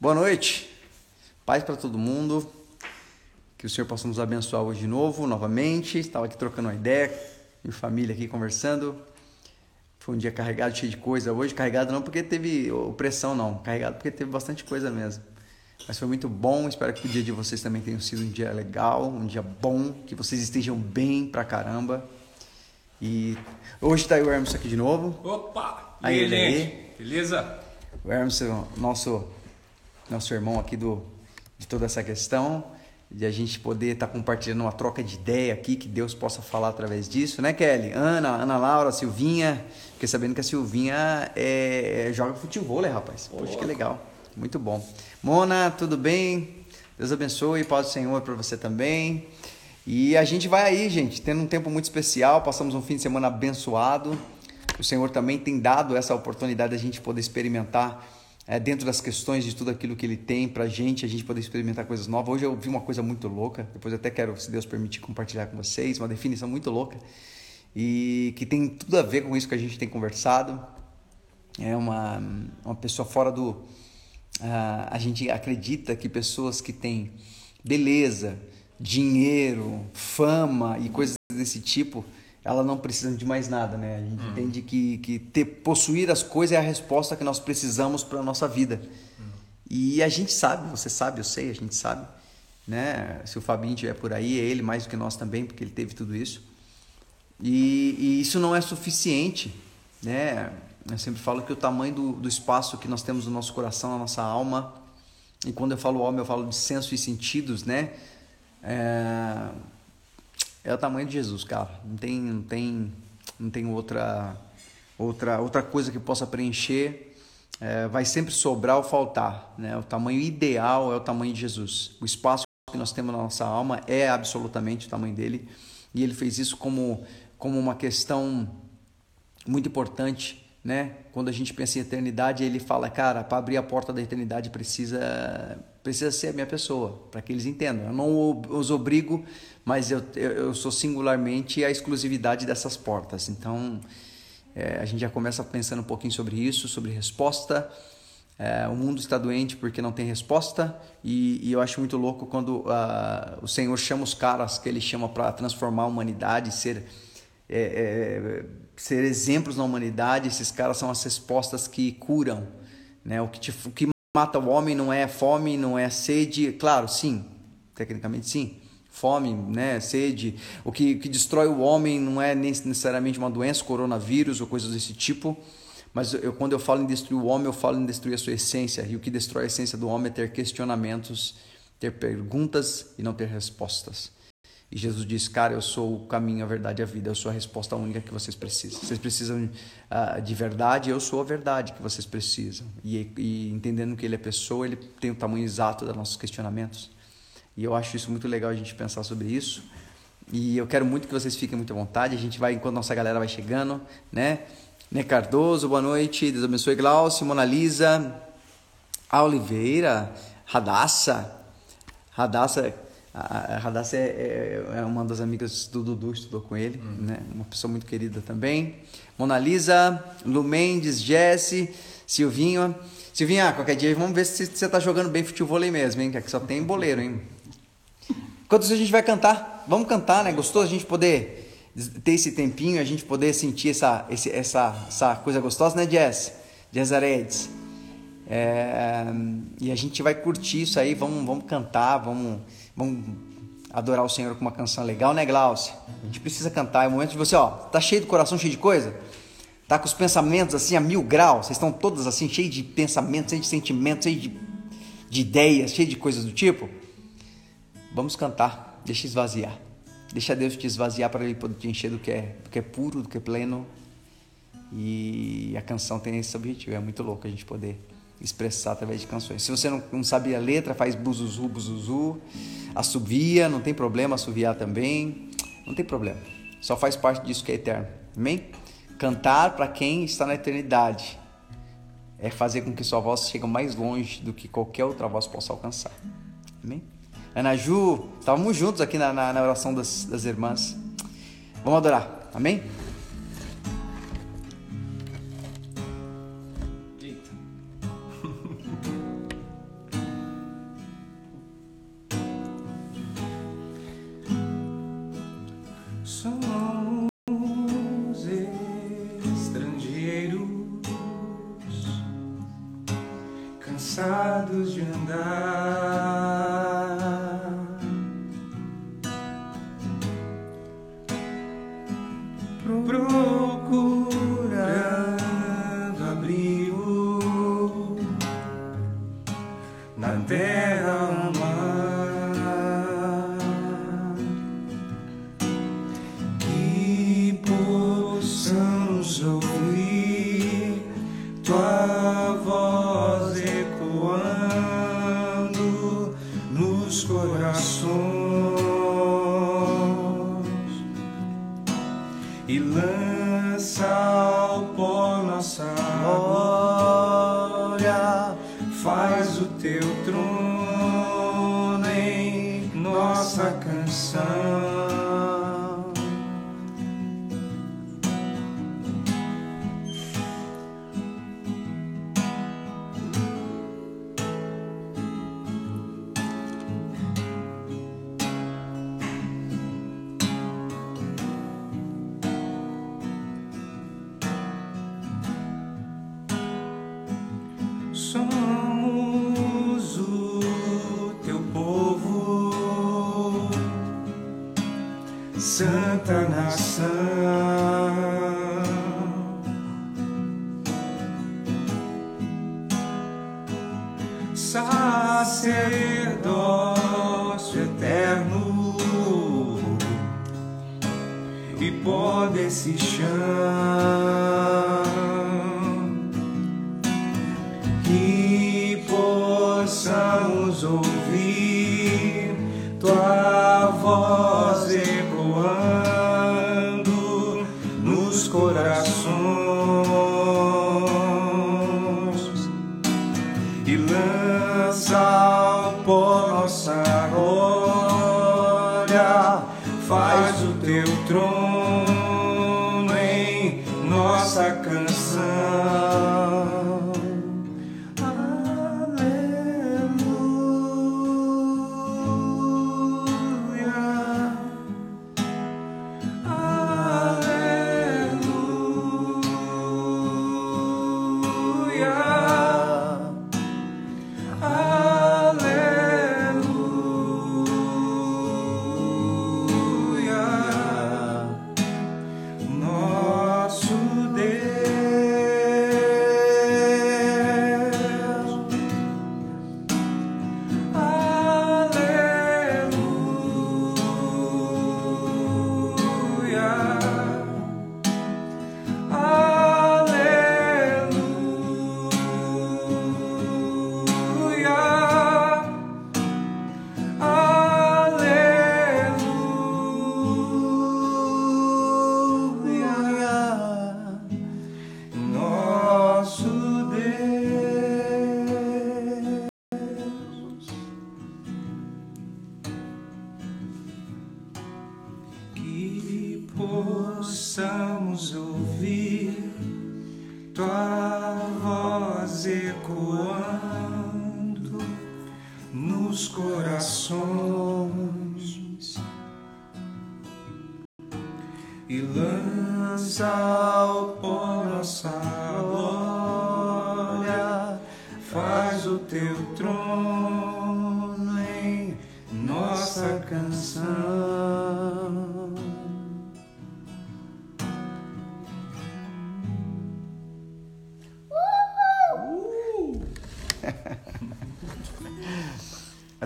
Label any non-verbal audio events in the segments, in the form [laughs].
Boa noite. Paz para todo mundo. Que o Senhor possa nos abençoar hoje de novo, novamente. Estava aqui trocando uma ideia, minha família aqui conversando. Foi um dia carregado, cheio de coisa. Hoje carregado não porque teve opressão, não. Carregado porque teve bastante coisa mesmo. Mas foi muito bom. Espero que o dia de vocês também tenha sido um dia legal, um dia bom, que vocês estejam bem pra caramba. E hoje tá aí o Hermes aqui de novo. Opa! Aí, ele? Beleza? O Hermes, nosso, nosso irmão aqui do, de toda essa questão. De a gente poder estar compartilhando uma troca de ideia aqui, que Deus possa falar através disso, né, Kelly? Ana, Ana Laura, Silvinha. Fiquei sabendo que a Silvinha é, joga futebol, né, rapaz? Poxa, que legal. Muito bom. Mona, tudo bem? Deus abençoe, paz do Senhor para você também. E a gente vai aí, gente, tendo um tempo muito especial, passamos um fim de semana abençoado. O Senhor também tem dado essa oportunidade de a gente poder experimentar é, dentro das questões de tudo aquilo que Ele tem pra gente, a gente poder experimentar coisas novas. Hoje eu vi uma coisa muito louca, depois até quero, se Deus permitir, compartilhar com vocês, uma definição muito louca e que tem tudo a ver com isso que a gente tem conversado. É uma, uma pessoa fora do. Uh, a gente acredita que pessoas que têm beleza, dinheiro, fama e coisas desse tipo, elas não precisam de mais nada, né? A gente uhum. entende que, que ter, possuir as coisas é a resposta que nós precisamos para a nossa vida. Uhum. E a gente sabe, você sabe, eu sei, a gente sabe, né? Se o Fabinho estiver por aí, é ele mais do que nós também, porque ele teve tudo isso. E, e isso não é suficiente, né? Eu sempre falo que o tamanho do, do espaço que nós temos no nosso coração, na nossa alma, e quando eu falo alma, eu falo de senso e sentidos, né? É, é o tamanho de Jesus, cara. Não tem, não tem, não tem outra, outra, outra coisa que possa preencher. É, vai sempre sobrar ou faltar, né? O tamanho ideal é o tamanho de Jesus. O espaço que nós temos na nossa alma é absolutamente o tamanho dele. E ele fez isso como, como uma questão muito importante né? Quando a gente pensa em eternidade, ele fala, cara, para abrir a porta da eternidade precisa precisa ser a minha pessoa, para que eles entendam. Eu não os obrigo, mas eu, eu sou singularmente a exclusividade dessas portas. Então, é, a gente já começa pensando um pouquinho sobre isso, sobre resposta. É, o mundo está doente porque não tem resposta e, e eu acho muito louco quando uh, o Senhor chama os caras que Ele chama para transformar a humanidade, ser é, é, ser exemplos na humanidade, esses caras são as respostas que curam. Né? O, que te, o que mata o homem não é fome, não é sede. Claro, sim, tecnicamente sim. Fome, né, sede. O que, que destrói o homem não é necessariamente uma doença, coronavírus ou coisas desse tipo. Mas eu, quando eu falo em destruir o homem, eu falo em destruir a sua essência. E o que destrói a essência do homem é ter questionamentos, ter perguntas e não ter respostas. E Jesus disse: Cara, eu sou o caminho, a verdade e a vida, eu sou a resposta única que vocês precisam. Vocês precisam uh, de verdade, eu sou a verdade que vocês precisam. E, e, entendendo que Ele é pessoa, Ele tem o tamanho exato dos nossos questionamentos. E eu acho isso muito legal a gente pensar sobre isso. E eu quero muito que vocês fiquem muito à vontade. A gente vai, enquanto nossa galera vai chegando, né? Né Cardoso, boa noite. Deus abençoe. Glaucio, Mona Lisa, Oliveira, Radassa. Radassa, a Radassa é, é, é, uma das amigas do Dudu, estudou com ele, uhum. né? Uma pessoa muito querida também. Mona Lisa, Lu Mendes, Jesse, Silvinho. Silvinha, qualquer dia vamos ver se você tá jogando bem futebol aí mesmo, hein? Que aqui só tem boleiro, hein? Enquanto isso a gente vai cantar, vamos cantar, né? Gostoso a gente poder ter esse tempinho, a gente poder sentir essa, esse, essa, essa coisa gostosa, né, Jess? Jess Aredes. É, e a gente vai curtir isso aí, vamos, vamos cantar, vamos Vamos adorar o Senhor com uma canção legal, né, Glaucia? A gente precisa cantar. É o momento de você, ó, tá cheio do coração, cheio de coisa? Tá com os pensamentos assim a mil graus? Vocês estão todos assim, cheios de pensamentos, cheios de sentimentos, cheios de, de ideias, cheios de coisas do tipo? Vamos cantar. Deixa esvaziar. Deixa Deus te esvaziar para Ele poder te encher do que é, do que é puro, do que é pleno. E a canção tem esse objetivo. É muito louco a gente poder expressar através de canções. Se você não, não sabe a letra, faz buzuzu, buzuzu, assovia, não tem problema assoviar também, não tem problema. Só faz parte disso que é eterno. Amém? Cantar para quem está na eternidade é fazer com que sua voz chegue mais longe do que qualquer outra voz possa alcançar. Amém? Ana Ju, estávamos juntos aqui na, na, na oração das, das irmãs. Vamos adorar, amém? cansados de andar.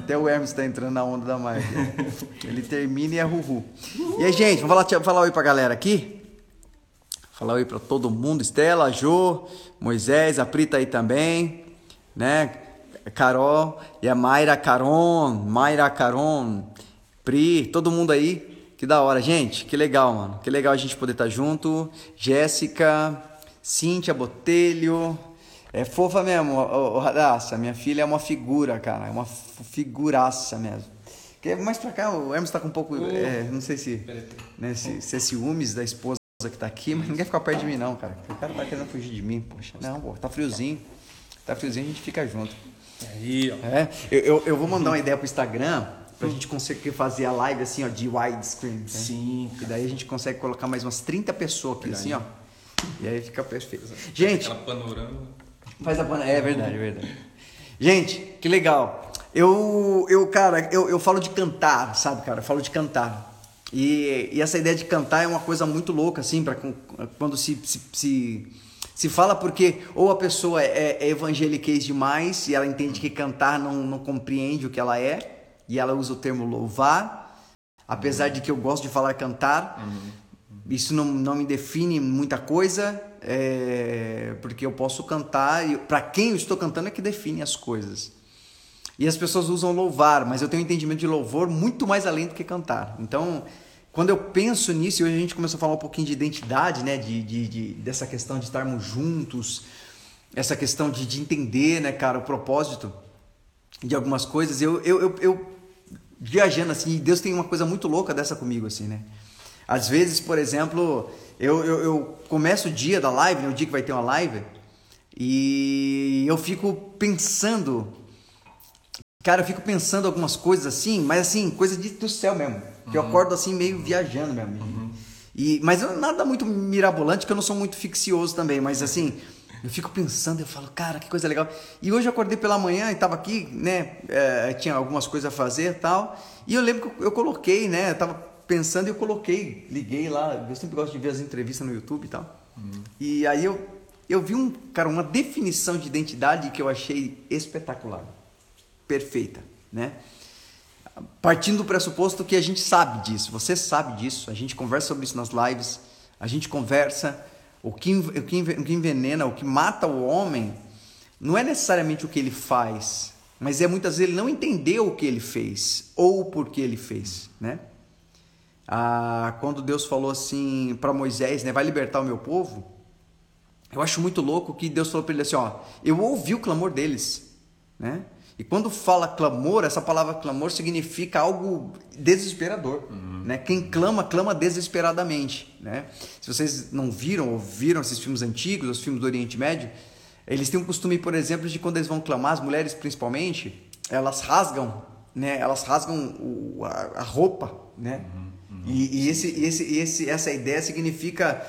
Até o Hermes tá entrando na onda da Mike. Ele termina e é ruhu. E aí, gente, vamos falar, falar oi pra galera aqui? Falar oi pra todo mundo. Estela, Jô, Moisés, a Pri tá aí também, né? Carol e a Mayra Caron, Mayra Caron, Pri, todo mundo aí. Que da hora, gente. Que legal, mano. Que legal a gente poder estar junto. Jéssica, Cíntia Botelho. É fofa mesmo, ô, ô. Minha filha é uma figura, cara. É uma figuraça mesmo. Que mais pra cá, o Hermes tá com um pouco. é, não sei se, né, se, se é ciúmes da esposa que tá aqui, mas ninguém fica perto de mim, não, cara. O cara tá querendo fugir de mim, poxa. Não, pô, tá friozinho. Tá friozinho, a gente fica junto. Aí, ó. É, eu, eu, eu vou mandar uma ideia pro Instagram Pra gente conseguir fazer a live assim, ó, de widescreen. Sim. E daí a gente consegue colocar mais umas 30 pessoas aqui, assim, ó. E aí fica perfeito. Gente, Aquela panorama. Faz a pana. É verdade, é verdade. [laughs] Gente, que legal. Eu, eu cara, eu, eu falo de cantar, sabe, cara? Eu falo de cantar. E, e essa ideia de cantar é uma coisa muito louca, assim, para quando se, se, se, se fala, porque ou a pessoa é, é evangeliquez demais e ela entende que cantar não, não compreende o que ela é, e ela usa o termo louvar, apesar de que eu gosto de falar cantar. Isso não, não me define muita coisa, é, porque eu posso cantar, e para quem eu estou cantando é que define as coisas. E as pessoas usam louvar, mas eu tenho um entendimento de louvor muito mais além do que cantar. Então, quando eu penso nisso, e hoje a gente começou a falar um pouquinho de identidade, né? De, de, de dessa questão de estarmos juntos, essa questão de, de entender, né, cara, o propósito de algumas coisas. Eu, eu, eu, eu viajando assim, Deus tem uma coisa muito louca dessa comigo, assim, né? Às vezes, por exemplo, eu, eu, eu começo o dia da live, né, o dia que vai ter uma live, e eu fico pensando Cara, eu fico pensando algumas coisas assim, mas assim, coisa de, do céu mesmo. Que eu acordo assim meio viajando mesmo. E, mas eu- nada muito mirabolante, que eu não sou muito ficcioso também, mas assim, eu fico pensando, eu falo, cara, que coisa legal. E hoje eu acordei pela manhã e tava aqui, né, é, tinha algumas coisas a fazer e tal, e eu lembro que eu, eu coloquei, né, eu tava pensando eu coloquei, liguei lá, eu sempre gosto de ver as entrevistas no YouTube e tal. E aí eu, eu vi um, cara, uma definição de identidade que eu achei espetacular perfeita, né? Partindo do pressuposto que a gente sabe disso, você sabe disso, a gente conversa sobre isso nas lives, a gente conversa, o que, o que, o que envenena, o que mata o homem, não é necessariamente o que ele faz, mas é muitas vezes ele não entendeu o que ele fez, ou o porquê ele fez, né? Ah, quando Deus falou assim para Moisés, né, vai libertar o meu povo, eu acho muito louco que Deus falou para ele assim, ó, eu ouvi o clamor deles, né? E quando fala clamor, essa palavra clamor significa algo desesperador, né? Quem clama, clama desesperadamente, né? Se vocês não viram ou viram esses filmes antigos, os filmes do Oriente Médio, eles têm um costume, por exemplo, de quando eles vão clamar, as mulheres principalmente, elas rasgam, né? Elas rasgam o- a, a roupa, né? E, e esse, esse, esse, essa ideia significa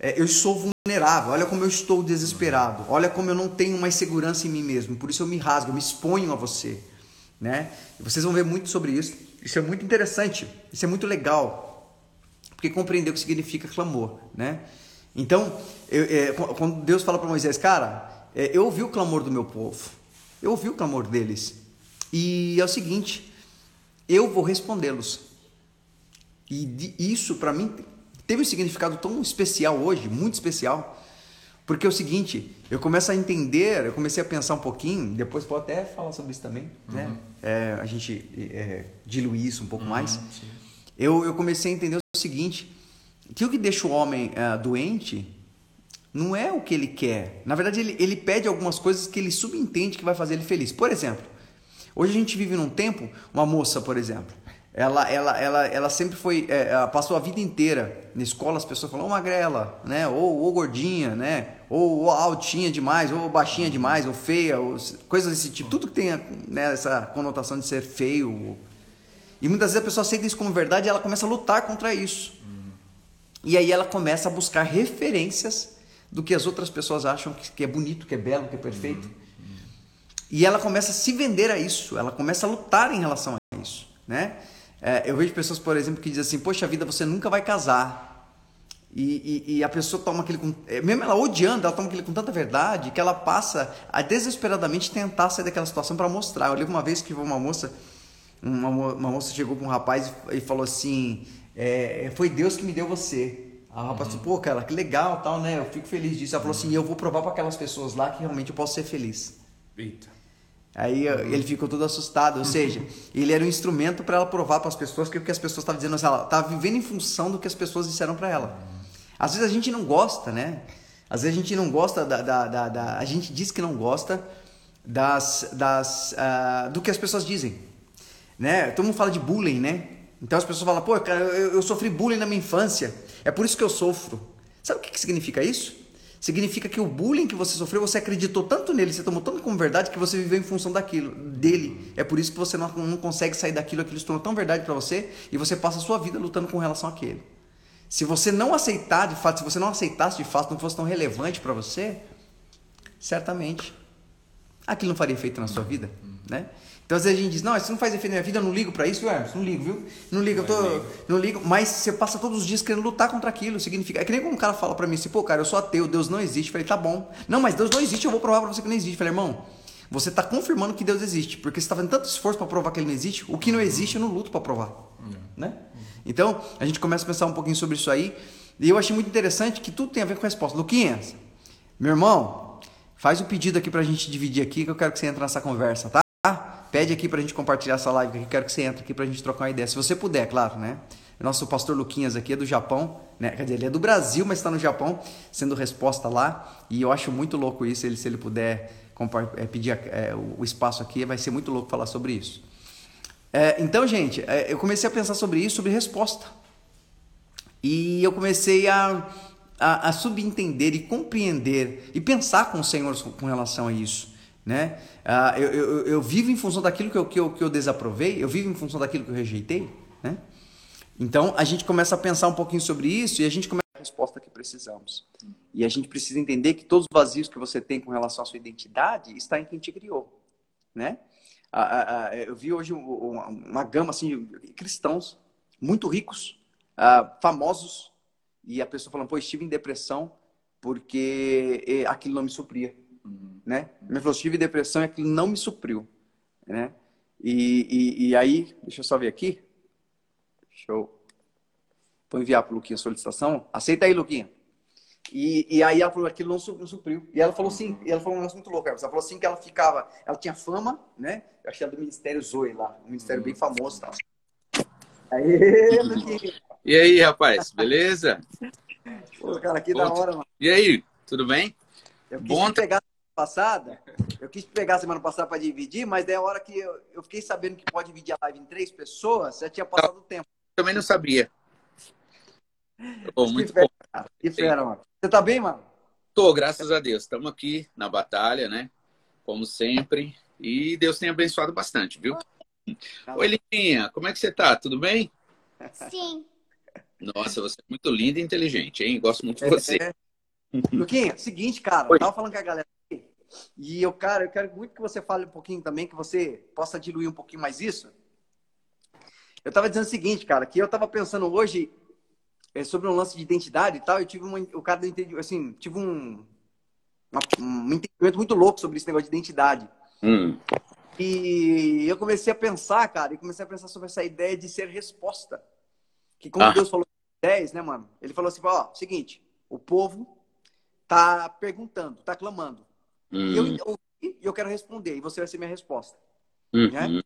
é, eu sou vulnerável, olha como eu estou desesperado, olha como eu não tenho mais segurança em mim mesmo, por isso eu me rasgo, eu me exponho a você, né? E vocês vão ver muito sobre isso. Isso é muito interessante, isso é muito legal, porque compreender o que significa clamor, né? Então, eu- é, qu- quando Deus fala para Moisés, cara, é, eu ouvi o clamor do meu povo, eu ouvi o clamor deles, e é o seguinte, eu vou respondê-los. E isso para mim teve um significado tão especial hoje, muito especial, porque é o seguinte, eu começo a entender, eu comecei a pensar um pouquinho, depois pode até falar sobre isso também, né? É, a gente é, diluir isso um pouco mais. Eu, eu comecei a entender o seguinte, que o que deixa o homem ah, doente não é o que ele quer. Na verdade, ele, ele pede algumas coisas que ele subentende que vai fazer ele feliz. Por exemplo, hoje a gente vive num tempo, uma moça, por exemplo, ela, ela, ela, ela sempre foi, é, ela passou a vida inteira na escola, as pessoas falam, ô magrela, né? Ou, ou gordinha, né? Ou, ou altinha demais, ou baixinha demais, ou feia, ou coisas desse tipo. Tudo que tem né, essa conotação de ser feio. E muitas vezes a pessoa aceita isso como verdade e ela começa a lutar contra isso. E aí ela começa a buscar referências do que as outras pessoas acham que, que é bonito, que é belo, que é perfeito. E ela começa a se vender a isso, ela começa a lutar em relação a isso, né? É, eu vejo pessoas, por exemplo, que dizem assim, poxa vida, você nunca vai casar. E, e- e a pessoa toma aquele, é, mesmo ela odiando, ela toma aquele com tanta verdade que ela passa a desesperadamente tentar sair daquela situação para mostrar. Eu lembro uma vez que uma moça, uma, uma moça chegou com um rapaz e, e falou assim, é, foi Deus que me deu você. Aí o rapaz falou, pô, cara, que legal, tal, né? Eu fico feliz disso. Ela falou assim, eu vou provar para aquelas pessoas lá que realmente eu posso ser feliz. Eita. Aí ele ficou todo assustado, ou seja, ele era um instrumento para ela provar para as pessoas que o que as pessoas estavam dizendo, assim, ela estava vivendo em função do que as pessoas disseram para ela. Às vezes a gente não gosta, né? Às vezes a gente não gosta da, da, da, da- a gente diz que não gosta das, das ah, do que as pessoas dizem, né? Todo mundo fala de bullying, né? Então as pessoas falam, pô, cara, eu, eu sofri bullying na minha infância, é por isso que eu sofro. Sabe o que, que significa isso? Significa que o bullying que você sofreu, você acreditou tanto nele, você tomou tanto como verdade que você viveu em função daquilo, dele. É por isso que você não, não consegue sair daquilo, aquilo se tornou tão verdade para você e você passa a sua vida lutando com relação àquele. Se você não aceitar de fato, se você não aceitasse de fato, não fosse tão relevante para você, certamente aquilo não faria efeito na sua vida, né? Então às vezes a gente diz, não, isso não faz efeito na minha vida, eu não ligo para isso, Hermes, não ligo, viu? Não ligo, eu tô, não ligo, mas você passa todos os dias querendo lutar contra aquilo, significa, é que nem quando um cara fala para mim assim, pô, cara, eu sou ateu, Deus não existe, eu falei, tá bom. Não, mas Deus não existe, eu vou provar para você que não existe. Eu falei, irmão, você está confirmando que Deus existe, porque você está fazendo tanto esforço para provar que ele não existe, o que não existe eu não luto para provar, né? Então, a gente começa a pensar um pouquinho sobre isso aí, e eu achei muito interessante que tudo tem a ver com a resposta. Luquinhas, meu irmão, faz o pedido aqui para a gente dividir aqui, que eu quero que você entre nessa conversa, tá? Pede aqui pra gente compartilhar essa live aqui, quero que você entre aqui pra gente trocar uma ideia. Se você puder, claro, né? Nosso pastor Luquinhas aqui é do Japão, né? Quer dizer, ele é do Brasil, mas está no Japão, sendo resposta lá. E eu acho muito louco isso, ele, se ele puder é, pedir é, o espaço aqui, vai ser muito louco falar sobre isso. É, então, gente, é, eu comecei a pensar sobre isso, sobre resposta. E eu comecei a, a, a subentender e compreender e pensar com o Senhor com relação a isso. Né? Ah, eu, eu, eu, vivo em função daquilo que eu, que, eu, que eu desaprovei, eu vivo em função daquilo que eu rejeitei. Né? Então a gente começa a pensar um pouquinho sobre isso e a gente começa a resposta que precisamos. E a gente precisa entender que todos os vazios que você tem com relação à sua identidade está em quem te criou. Né? Ah, ah, ah eu vi hoje uma, uma, gama assim, de cristãos muito ricos, ah, famosos, e a pessoa falando, pô, estive em depressão porque eh, aquilo não me supria. Né? Minha falou, tive depressão e aquilo não me supriu. Né? E, e, e, aí, deixa eu só ver aqui. Show. Vou enviar para o Luquinha a solicitação. Aceita aí, Luquinha. E, e aí ela falou, aquilo não supriu. E ela falou assim, ela falou um negócio muito louco. Ela falou assim que ela ficava, ela tinha fama, né? Eu achei ela do Ministério Zoe lá, um ministério bem famoso tal. Aí, Luquinha. E aí, rapaz, beleza? Pô, cara, que Pô, da hora, mano. E aí, tudo bem? Eu quis Bom pegar passada, eu quis pegar semana passada para dividir, mas daí a hora que eu, eu, fiquei sabendo que pode dividir a live em três pessoas, já tinha passado o tempo. Também não sabia. Muito fera, bom. Que fera, mano. Você tá bem, mano? Tô, graças a Deus. Estamos aqui na batalha, né? Como sempre. E Deus tem abençoado bastante, viu? Tá Oi, Lininha, como é que você tá? Tudo bem? Sim. Nossa, você é muito linda e inteligente, hein? Gosto muito de você. É. Luquinha, seguinte, cara, Oi. eu tava falando com a galera e eu, cara, eu quero muito que você fale um pouquinho também, que você possa diluir um pouquinho mais isso. Eu tava dizendo o seguinte, cara, que eu tava pensando hoje é, sobre um lance de identidade e tal, eu tive um, o cara assim, tive um, uma, um entendimento muito louco sobre esse negócio de identidade. Hum. E eu comecei a pensar, cara, e comecei a pensar sobre essa ideia de ser resposta. Que como ah. Deus falou em 10, né, mano? Ele falou assim, ó, seguinte, o povo tá perguntando, tá clamando. Uhum. E eu hum. ouvi e eu quero responder, e você vai ser minha resposta. Uhum. Né?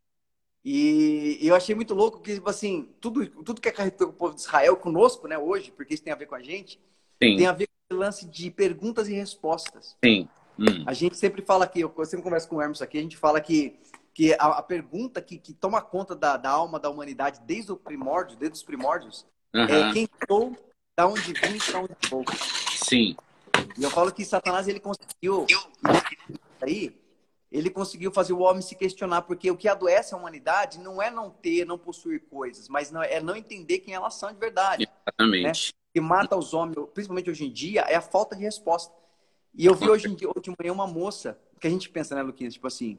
E, eu achei muito louco que, tipo assim, tudo, tudo que acarretou o povo de Israel conosco, né, hoje, porque isso tem a ver com a gente, Sim. tem a ver com o lance de perguntas e respostas. Sim. Uhum. A gente sempre fala aqui, eu sempre converso com o Hermes aqui, a gente fala que, que a, a pergunta que, que toma conta da, da alma da humanidade desde o primórdio, desde os primórdios, é quem sou, da onde vim e para onde vou. Sim. E eu falo que Satanás ele conseguiu aí, ele conseguiu fazer o homem se questionar, porque o que adoece a humanidade não é não ter, não possuir coisas, mas não, é não entender quem elas são de verdade. Exatamente. Né? O que mata os homens, principalmente hoje em dia, é a falta de resposta. E eu vi hoje, em dia, hoje de manhã uma moça, que a gente pensa, né, Luquinhas? Tipo assim,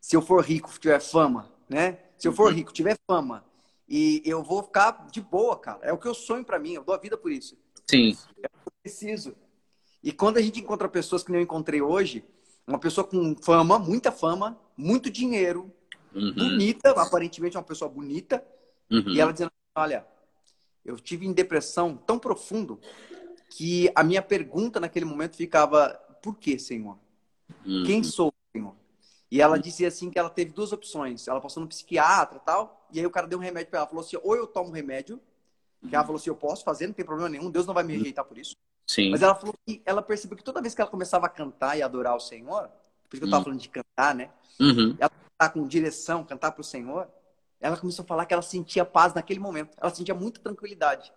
se eu for rico, tiver fama, né? Se eu for uhum. rico, tiver fama, e eu vou ficar de boa, cara. É o que eu sonho para mim, eu dou a vida por isso. Sim. É o que eu preciso. E quando a gente encontra pessoas que nem eu encontrei hoje, uma pessoa com fama, muita fama, muito dinheiro, uhum. bonita, aparentemente uma pessoa bonita, uhum. e ela dizendo: Olha, eu tive em depressão tão profundo que a minha pergunta naquele momento ficava: Por que, Senhor? Uhum. Quem sou, Senhor? E ela dizia assim que ela teve duas opções. Ela passou no psiquiatra e tal, e aí o cara deu um remédio para ela. Falou assim: ou eu tomo remédio, que ela falou assim: eu posso fazer, não tem problema nenhum, Deus não vai me rejeitar por isso. Sim. Mas ela falou que ela percebeu que toda vez que ela começava a cantar e adorar o Senhor, por isso que eu estava uhum. falando de cantar, né? Uhum. Ela cantar com direção, cantar para o Senhor, ela começou a falar que ela sentia paz naquele momento. Ela sentia muita tranquilidade.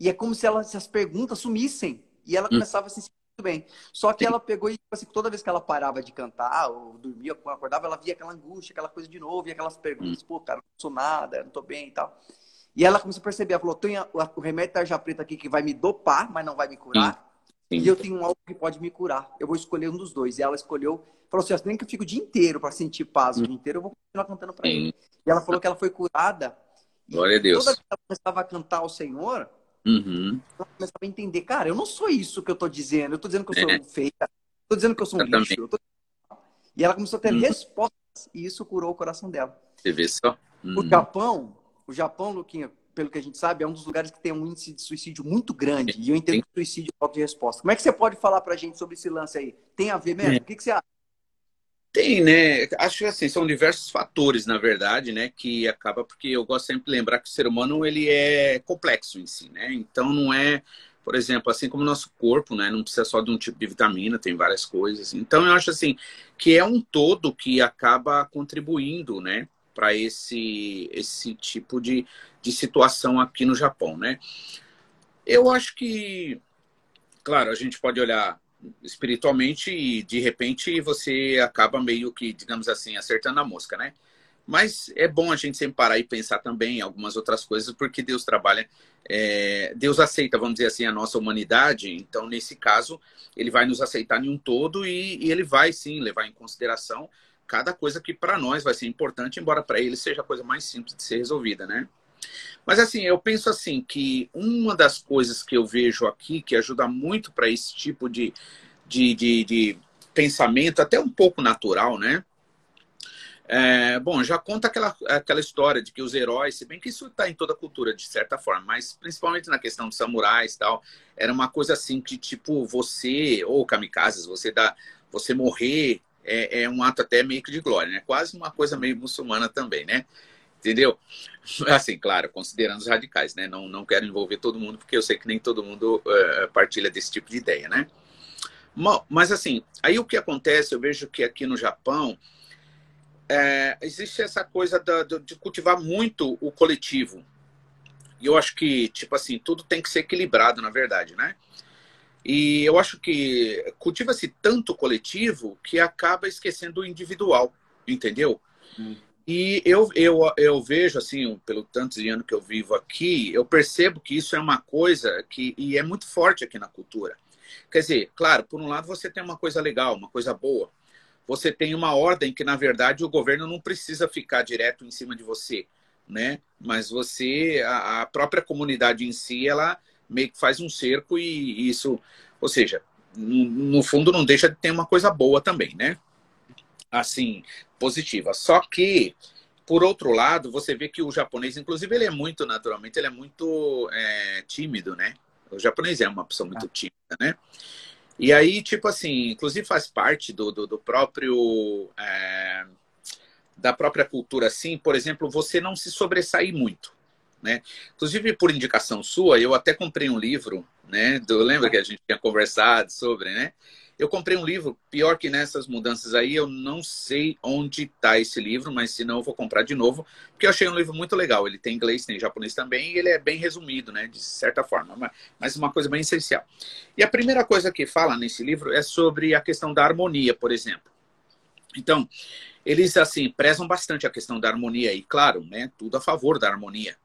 E é como se, ela, se as perguntas sumissem. E ela uhum. começava a se sentir muito bem. Só que Sim. ela pegou e, assim, toda vez que ela parava de cantar ou dormia, quando acordava, ela via aquela angústia, aquela coisa de novo, via aquelas perguntas, hum. pô, cara, não sou nada, não tô bem e tal. E ela começou a perceber, ela falou, tem o remédio tarja preta aqui que vai me dopar, mas não vai me curar. Sim. E eu tenho algo que pode me curar. Eu vou escolher um dos dois. E ela escolheu, falou assim, nem que eu fico o dia inteiro para sentir paz o dia inteiro, eu vou continuar cantando para ele. E ela falou que ela foi curada. Glória a Deus. Toda vez que ela começava a cantar ao Senhor, Uhum. Ela começava a entender, cara, eu não sou isso que eu tô dizendo, eu tô dizendo que eu sou é. feia, eu tô dizendo que eu sou um lixo. Tô... E ela começou a ter uhum. respostas e isso curou o coração dela. Você vê só? Uhum. O Japão, o Japão, Luquinha, pelo que a gente sabe, é um dos lugares que tem um índice de suicídio muito grande. E eu entendo que suicídio é falta de resposta. Como é que você pode falar pra gente sobre esse lance aí? Tem a ver mesmo? É. O que, que você acha? Tem, né? Acho que assim, são diversos fatores, na verdade, né? Que acaba porque eu gosto sempre de lembrar que o ser humano ele é complexo em si, né? Então não é, por exemplo, assim como o nosso corpo, né? Não precisa só de um tipo de vitamina, tem várias coisas. Então eu acho assim que é um todo que acaba contribuindo, né? Para esse, esse tipo de, de situação aqui no Japão, né? Eu acho que, claro, a gente pode olhar espiritualmente e de repente você acaba meio que, digamos assim, acertando a mosca, né? Mas é bom a gente sempre parar e pensar também em algumas outras coisas, porque Deus trabalha, é, Deus aceita, vamos dizer assim, a nossa humanidade. Então, nesse caso, Ele vai nos aceitar em um todo e, e Ele vai sim levar em consideração cada coisa que para nós vai ser importante, embora para Ele seja a coisa mais simples de ser resolvida, né? Mas assim, eu penso assim que uma das coisas que eu vejo aqui que ajuda muito para esse tipo de, de, de, de, pensamento, até um pouco natural, né? É, bom, já conta aquela, aquela história de que os heróis, se bem que isso está em toda a cultura, de certa forma, mas principalmente na questão dos samurais tal, era uma coisa assim que, tipo, você, ou kamikazes, você dá, você morrer é, é um ato até meio que de glória, né? Quase uma coisa meio muçulmana também, né? Entendeu? [laughs] Assim, claro, considerando os radicais, né? Não, não quero envolver todo mundo, porque eu sei que nem todo mundo uh, partilha desse tipo de ideia, né? Mas, assim, aí o que acontece, eu vejo que aqui no Japão, é, existe essa coisa da, de cultivar muito o coletivo. E eu acho que, tipo assim, tudo tem que ser equilibrado, na verdade, né? E eu acho que cultiva-se tanto o coletivo que acaba esquecendo o individual, entendeu? Hum. E eu, eu, eu vejo, assim, pelo tanto de ano que eu vivo aqui, eu percebo que isso é uma coisa que e é muito forte aqui na cultura. Quer dizer, claro, por um lado você tem uma coisa legal, uma coisa boa. Você tem uma ordem que, na verdade, o governo não precisa ficar direto em cima de você, né? Mas você, a, a própria comunidade em si, ela meio que faz um cerco e isso, ou seja, no, no fundo não deixa de ter uma coisa boa também, né? assim, positiva. Só que, por outro lado, você vê que o japonês, inclusive, ele é muito, naturalmente, ele é muito é, tímido, né? O japonês é uma pessoa muito ah. tímida, né? E aí, tipo assim, inclusive faz parte do, do, do próprio. É, da própria cultura, assim, por exemplo, você não se sobressair muito. Né? Inclusive, por indicação sua, eu até comprei um livro, né? Do, lembra que a gente tinha conversado sobre, né? Eu comprei um livro, pior que nessas mudanças aí, eu não sei onde está esse livro, mas se não, eu vou comprar de novo, porque eu achei um livro muito legal. Ele tem inglês, tem japonês também, e ele é bem resumido, né, de certa forma, mas uma coisa bem essencial. E a primeira coisa que fala nesse livro é sobre a questão da harmonia, por exemplo. Então, eles, assim, prezam bastante a questão da harmonia, e claro, né, tudo a favor da harmonia.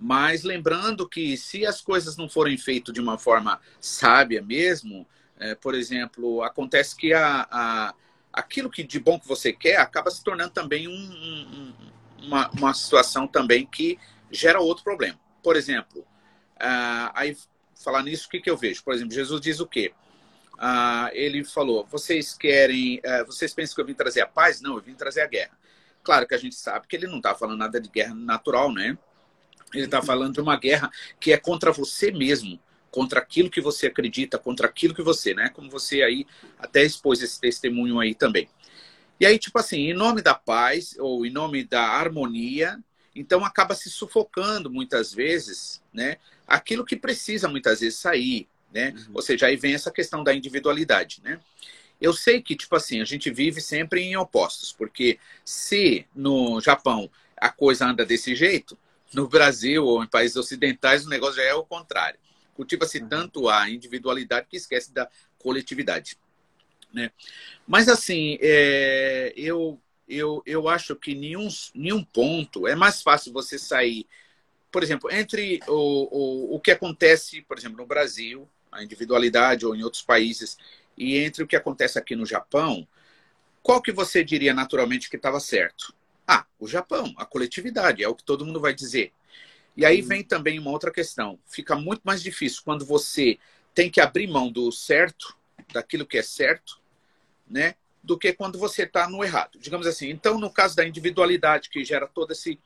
Mas lembrando que se as coisas não forem feitas de uma forma sábia mesmo, é, por exemplo, acontece que a, a, aquilo que de bom que você quer acaba se tornando também um, um, uma, uma situação também que gera outro problema. Por exemplo, aí falar nisso, o que, que eu vejo? Por exemplo, Jesus diz o quê? Ele falou: vocês querem, uh, vocês pensam que eu vim trazer a paz? Não, eu vim trazer a guerra. Claro que a gente sabe que ele não está falando nada de guerra natural, né? Ele está falando de uma guerra que é contra você mesmo contra aquilo que você acredita, contra aquilo que você, né? Como você aí até expôs esse testemunho aí também. E aí, tipo assim, em nome da paz ou em nome da harmonia, então acaba se sufocando muitas vezes, né? Aquilo que precisa muitas vezes sair, né? Uhum. Ou seja, aí vem essa questão da individualidade, né? Eu sei que, tipo assim, a gente vive sempre em opostos, porque se no Japão a coisa anda desse jeito, no Brasil ou em países ocidentais o negócio já é o contrário. Cultiva-se uhum. tanto a individualidade que esquece da coletividade. Né? Mas assim, é, eu, eu, eu acho que nenhum, nenhum ponto é mais fácil você sair, por exemplo, entre o, o, o que acontece, por exemplo, no Brasil, a individualidade ou em outros países, e entre o que acontece aqui no Japão, qual que você diria naturalmente que estava certo? Ah, o Japão, a coletividade, é o que todo mundo vai dizer. E aí vem também uma outra questão. Fica muito mais difícil quando você tem que abrir mão do certo, daquilo que é certo, né? Do que quando você está no errado. Digamos assim. Então, no caso da individualidade que gera todo esse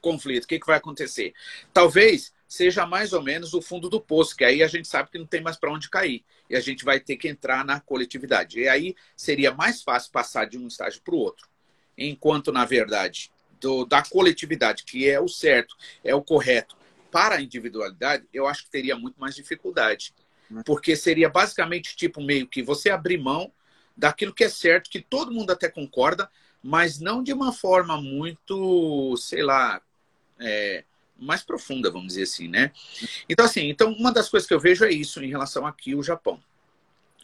conflito, o que, que vai acontecer? Talvez seja mais ou menos o fundo do poço, que aí a gente sabe que não tem mais para onde cair. E a gente vai ter que entrar na coletividade. E aí seria mais fácil passar de um estágio para o outro. Enquanto, na verdade, do, da coletividade, que é o certo, é o correto, para a individualidade, eu acho que teria muito mais dificuldade. Né? Porque seria basicamente tipo meio que você abrir mão daquilo que é certo, que todo mundo até concorda, mas não de uma forma muito, sei lá, é, mais profunda, vamos dizer assim, né? Então, assim, então uma das coisas que eu vejo é isso em relação aqui ao Japão.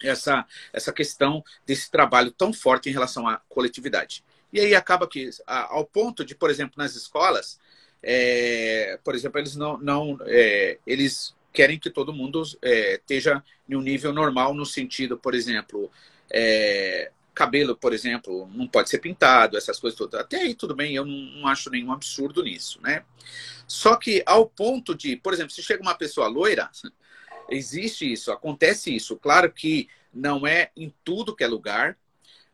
Essa, essa questão desse trabalho tão forte em relação à coletividade. E aí acaba que, ao ponto de, por exemplo, nas escolas, é, por exemplo, eles não, não é, eles querem que todo mundo é, esteja em um nível normal no sentido, por exemplo, é, cabelo, por exemplo, não pode ser pintado, essas coisas todas. Até aí tudo bem, eu não, não, acho nenhum absurdo nisso, né? Só que ao ponto de, por exemplo, se chega uma pessoa loira, existe isso, acontece isso. Claro que não é em tudo que é lugar,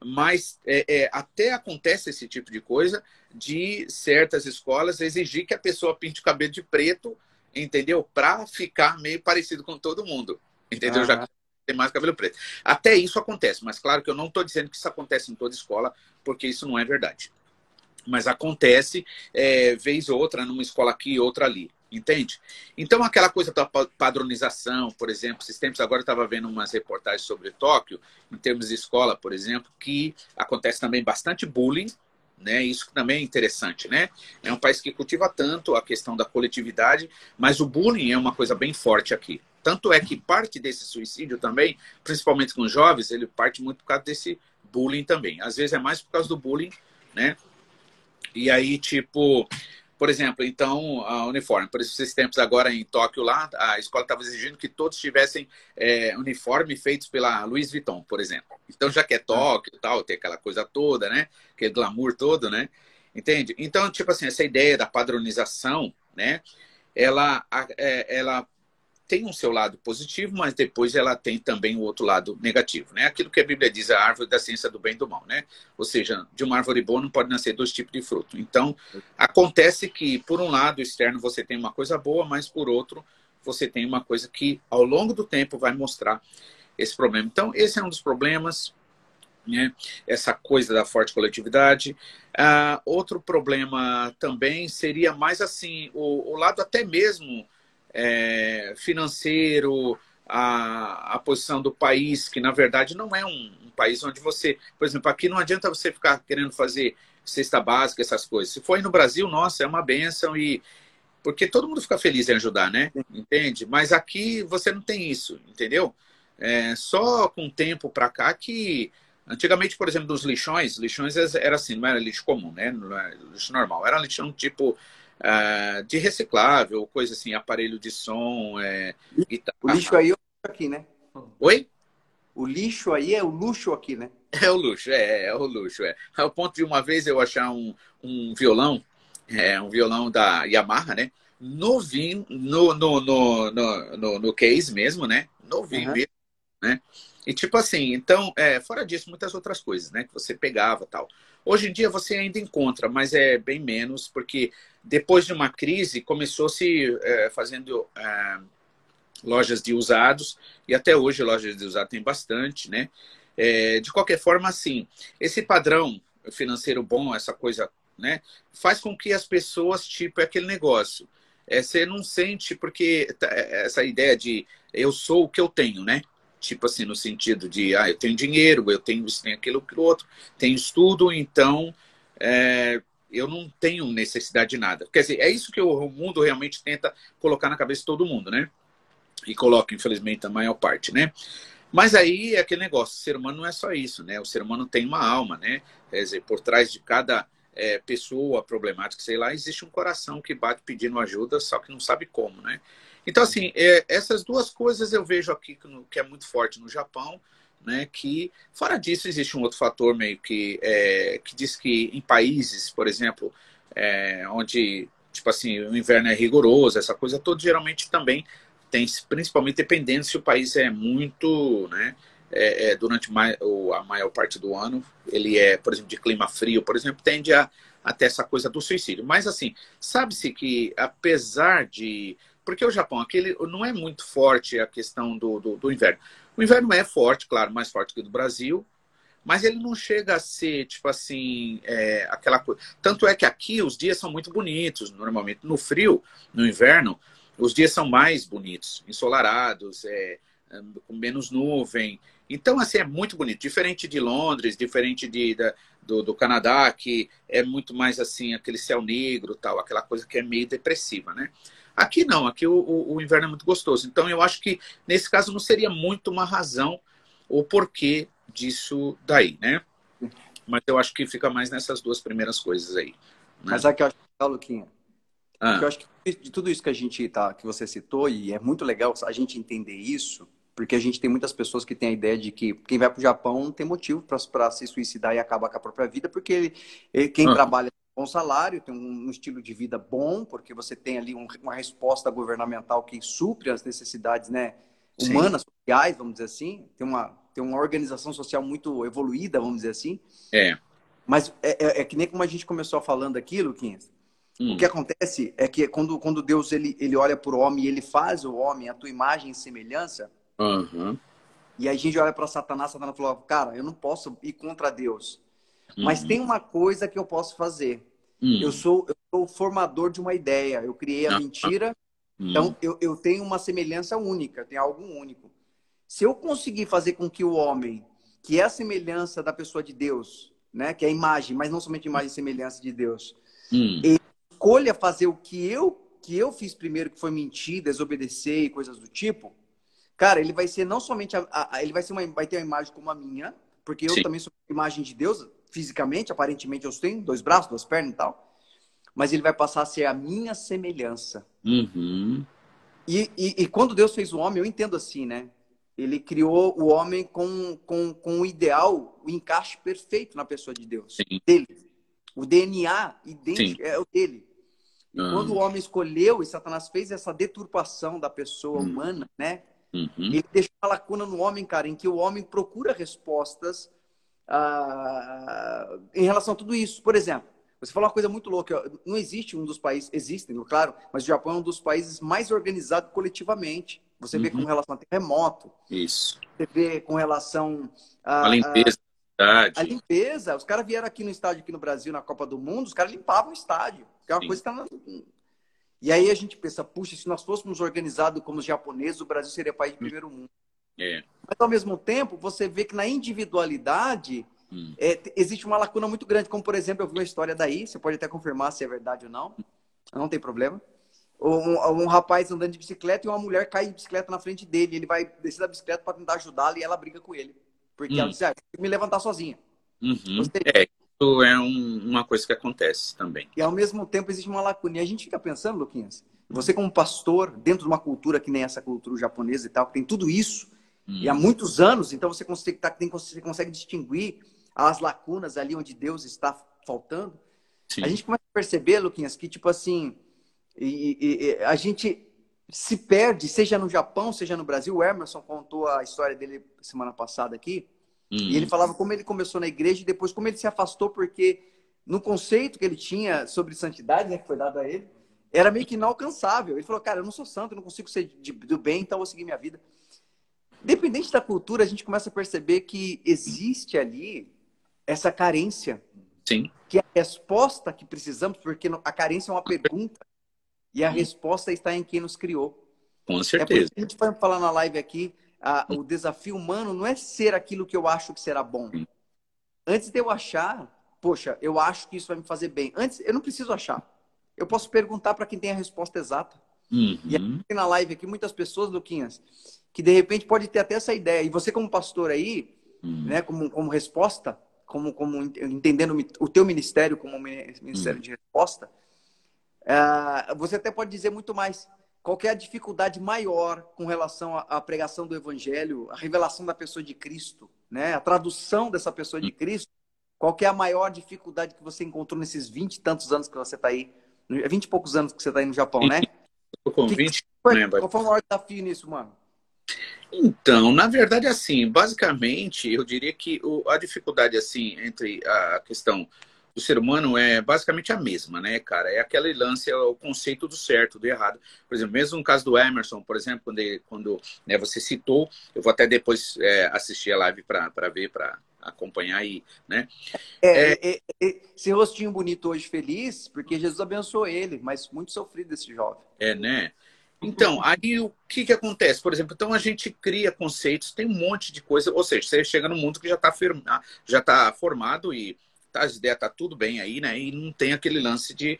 mas é, é, até acontece esse tipo de coisa de certas escolas exigir que a pessoa pinte o cabelo de preto, entendeu? Para ficar meio parecido com todo mundo, entendeu? Já tem mais cabelo preto. Até isso acontece, mas claro que eu não estou dizendo que isso acontece em toda escola, porque isso não é verdade. Mas acontece é, vez ou outra, numa escola aqui e outra ali. Entende? Então, aquela coisa da padronização, por exemplo, esses tempos agora eu estava vendo umas reportagens sobre Tóquio, em termos de escola, por exemplo, que acontece também bastante bullying, né? Isso também é interessante, né? É um país que cultiva tanto a questão da coletividade, mas o bullying é uma coisa bem forte aqui. Tanto é que parte desse suicídio também, principalmente com jovens, ele parte muito por causa desse bullying também. Às vezes é mais por causa do bullying, né? E aí, tipo, por exemplo, então, a uniforme. Por esses tempos agora em Tóquio lá, a escola estava exigindo que todos tivessem é, uniforme feitos pela Louis Vuitton, por exemplo. Então, já que é Tóquio e tal, tem aquela coisa toda, né? Aquele glamour todo, né? Entende? Então, tipo assim, essa ideia da padronização, né? Ela, é, ela tem um seu lado positivo, mas depois ela tem também o outro lado negativo, né? Aquilo que a Bíblia diz, a árvore da ciência do bem e do mal, né? Ou seja, de uma árvore boa não pode nascer dois tipos de fruto. Então, acontece que, por um lado externo, você tem uma coisa boa, mas por outro, você tem uma coisa que, ao longo do tempo, vai mostrar esse problema. Então, esse é um dos problemas, né? Essa coisa da forte coletividade. Uh, outro problema também seria mais assim, o, o lado até mesmo é, financeiro, a, a posição do país, que na verdade não é um, um, país onde você, por exemplo, aqui não adianta você ficar querendo fazer cesta básica, essas coisas. Se for aí no Brasil, nossa, é uma benção e porque todo mundo fica feliz em ajudar, né? Entende? Mas aqui você não tem isso, entendeu? É só com o tempo para cá que antigamente, por exemplo, dos lixões, lixões era assim, não era lixo comum, né? Não era lixo normal, era lixão tipo uh, de reciclável, coisa assim, aparelho de som, é, guitarra. O lixo aí é o aqui, né? Oi? O lixo aí é o luxo aqui, né? É o luxo, é, é o luxo, é. Ao ponto de uma vez eu achar um, um violão, é, um violão da Yamaha, né? Novinho, no, no, no, no, no, no case mesmo, né? Novinho uhum. mesmo, né? E tipo assim, então, é, fora disso, muitas outras coisas, né? Que você pegava tal. Hoje em dia você ainda encontra, mas é bem menos, porque depois de uma crise começou-se é, fazendo é, lojas de usados, e até hoje lojas de usados tem bastante, né? É, de qualquer forma, assim, esse padrão financeiro bom, essa coisa, né? Faz com que as pessoas, tipo, é aquele negócio. É, você não sente, porque tá, é, essa ideia de eu sou o que eu tenho, né? tipo assim, no sentido de, ah, eu tenho dinheiro, eu tenho isso, tenho aquilo, aquilo outro, tenho estudo, então é, eu não tenho necessidade de nada. Quer dizer, é isso que o mundo realmente tenta colocar na cabeça de todo mundo, né? E coloca, infelizmente, a maior parte, né? Mas aí é aquele negócio, o ser humano não é só isso, né? O ser humano tem uma alma, né? Quer dizer, por trás de cada é, pessoa problemática, sei lá, existe um coração que bate pedindo ajuda, só que não sabe como, né? Então, assim, é, essas duas coisas eu vejo aqui que é muito forte no Japão, né? Que, fora disso, existe um outro fator meio que, é, que diz que em países, por exemplo, é, onde, tipo assim, o inverno é rigoroso, essa coisa toda, geralmente também tem, principalmente dependendo se o país é muito, né? É, é, durante mais, ou a maior parte do ano, ele é, por exemplo, de clima frio, por exemplo, tende a, a ter essa coisa do suicídio. Mas, assim, sabe-se que, apesar de. Porque o Japão, aquele não é muito forte a questão do, do, do inverno. O inverno é forte, claro, mais forte que o do Brasil, mas ele não chega a ser, tipo assim, é, aquela coisa. Tanto é que aqui os dias são muito bonitos, normalmente. No frio, no inverno, os dias são mais bonitos, ensolarados, é, é, com menos nuvem. Então, assim, é muito bonito. Diferente de Londres, diferente de, da, do, do, Canadá, que é muito mais assim, aquele céu negro, tal, aquela coisa que é meio depressiva, né? Aqui não, aqui o, o, o inverno é muito gostoso. Então, eu acho que nesse caso não seria muito uma razão o porquê disso daí, né? Mas eu acho que fica mais nessas duas primeiras coisas aí. Né? Mas aqui eu acho que, Luquinha, ah. Eu acho que de tudo isso que a gente tá, que você citou, e é muito legal a gente entender isso, porque a gente tem muitas pessoas que têm a ideia de que quem vai para o Japão não tem motivo para se suicidar e acabar com a própria vida, porque ele, ele quem ah. trabalha bom salário, tem um, um, estilo de vida bom, porque você tem ali um, uma resposta governamental que supre as necessidades né, humanas, Sim. sociais, vamos dizer assim, tem uma, tem uma organização social muito evoluída, vamos dizer assim. É. Mas é, é, é que nem como a gente começou falando aqui, Luquinhas, Hum. O que acontece é que quando, quando Deus ele, ele olha para o homem e ele faz o homem a tua imagem e semelhança, uhum. e a gente olha para Satanás, Satanás falou, cara, eu não posso ir contra Deus. Uhum. Mas tem uma coisa que eu posso fazer. Uhum. Eu, sou, eu sou o formador de uma ideia. Eu criei a mentira, hum. então eu, eu tenho uma semelhança única, tenho algo único. Se eu conseguir fazer com que o homem, que é a semelhança da pessoa de Deus, né, que é a imagem, mas não somente imagem e semelhança de Deus, hum. ele escolha fazer o que eu que eu fiz primeiro, que foi mentir, desobedecer e coisas do tipo, cara, ele vai ser não somente a, a, ele vai ser uma vai ter uma imagem como a minha, porque eu Sim. também sou imagem de Deus fisicamente, aparentemente eu tenho dois braços, duas pernas e tal, mas ele vai passar a ser a minha semelhança. Uhum. E, e, e, quando Deus fez o homem, eu entendo assim, né? Ele criou o homem com, com, com o ideal, o encaixe perfeito na pessoa de Deus, Sim. dele. O DNA idêntico Sim. é o dele. E uhum. quando o homem escolheu e Satanás fez essa deturpação da pessoa uhum. humana, né? Uhum. Ele deixou uma lacuna no homem, cara, em que o homem procura respostas uh, em relação a tudo isso. Por exemplo, você falou uma coisa muito louca. Não existe um dos países, existem, claro, mas o Japão é um dos países mais organizados coletivamente. Você vê com uhum. relação a terremoto. Isso. Você vê com relação a, a limpeza. A, a limpeza. Os caras vieram aqui no estádio, aqui no Brasil, na Copa do Mundo, os caras limpavam o estádio. Que é uma Sim. coisa que tá E aí a gente pensa, puxa, se nós fôssemos organizados como os japoneses, o Brasil seria país de hum. primeiro mundo. É. Mas ao mesmo tempo, você vê que na individualidade hum. é, existe uma lacuna muito grande. Como, por exemplo, eu vi uma história daí, você pode até confirmar se é verdade ou não, não tem problema. Um, um, rapaz andando de bicicleta e uma mulher cai de bicicleta na frente dele. Ele vai descer da bicicleta para tentar ajudá-la e ela briga com ele. Porque hum. ela disse, ah, me levantar sozinha. Uhum. É, isso é um, uma coisa que acontece também. E ao mesmo tempo existe uma lacuna. E a gente fica pensando, Luquinhas, você como pastor, dentro de uma cultura que nem essa cultura japonesa e tal, que tem tudo isso, hum. e há muitos anos, então você consegue, tá, tem, você consegue distinguir as lacunas ali onde Deus está faltando. Sim. A gente começa a perceber, Luquinhas, que tipo assim, e, e, e, a gente se perde, seja no Japão, seja no Brasil. O Emerson contou a história dele semana passada aqui. E ele falava como ele começou na igreja e depois como ele se afastou, porque no conceito que ele tinha sobre santidade, né, que foi dado a ele, era meio que inalcançável. Ele falou, cara, eu não sou santo, eu não consigo ser de, do bem, então vou seguir minha vida. Dependente da cultura, a gente começa a perceber que existe ali essa carência. Sim. Que é a resposta que precisamos, porque a carência é uma pergunta e a resposta está em quem nos criou. Com certeza. É por a gente vai falar na live aqui a, o desafio humano não é ser aquilo que eu acho que será bom. Antes de eu achar, poxa, eu acho que isso vai me fazer bem. Antes, eu não preciso achar. Eu posso perguntar para quem tem a resposta exata. Uhum. E aqui na live aqui, muitas pessoas, Luquinhas, que de repente pode ter até essa ideia. E você como pastor aí, uhum. né, como, como resposta, como, como entendendo o teu ministério como ministério uhum. de resposta, uh, você até pode dizer muito mais. Qual é a dificuldade maior com relação à, à pregação do evangelho, a revelação da pessoa de Cristo, né? a tradução dessa pessoa de Cristo? Qual é a maior dificuldade que você encontrou nesses 20 e tantos anos que você está aí? 20 e poucos anos que você está aí no Japão, né? Com 20, foi, Qual foi o maior desafio nisso, mano? Então, na verdade, assim, basicamente, eu diria que o, a dificuldade, assim, entre a questão do ser humano é basicamente a mesma, né, cara? É aquele lance, é o conceito do certo, do errado. Por exemplo, mesmo no caso do Emerson, por exemplo, quando, ele, quando né, você citou, eu vou até depois é, assistir a live para ver, para acompanhar aí, né? É, é, esse rostinho bonito hoje feliz, porque Jesus abençoou ele, mas muito sofrido esse jovem. É, né? Então, aí o que, que acontece? Por exemplo, então a gente cria conceitos, tem um monte de coisa, ou seja, você chega no mundo que já está já tá formado e tá, as ideias tá tudo bem aí, né? E não tem aquele lance de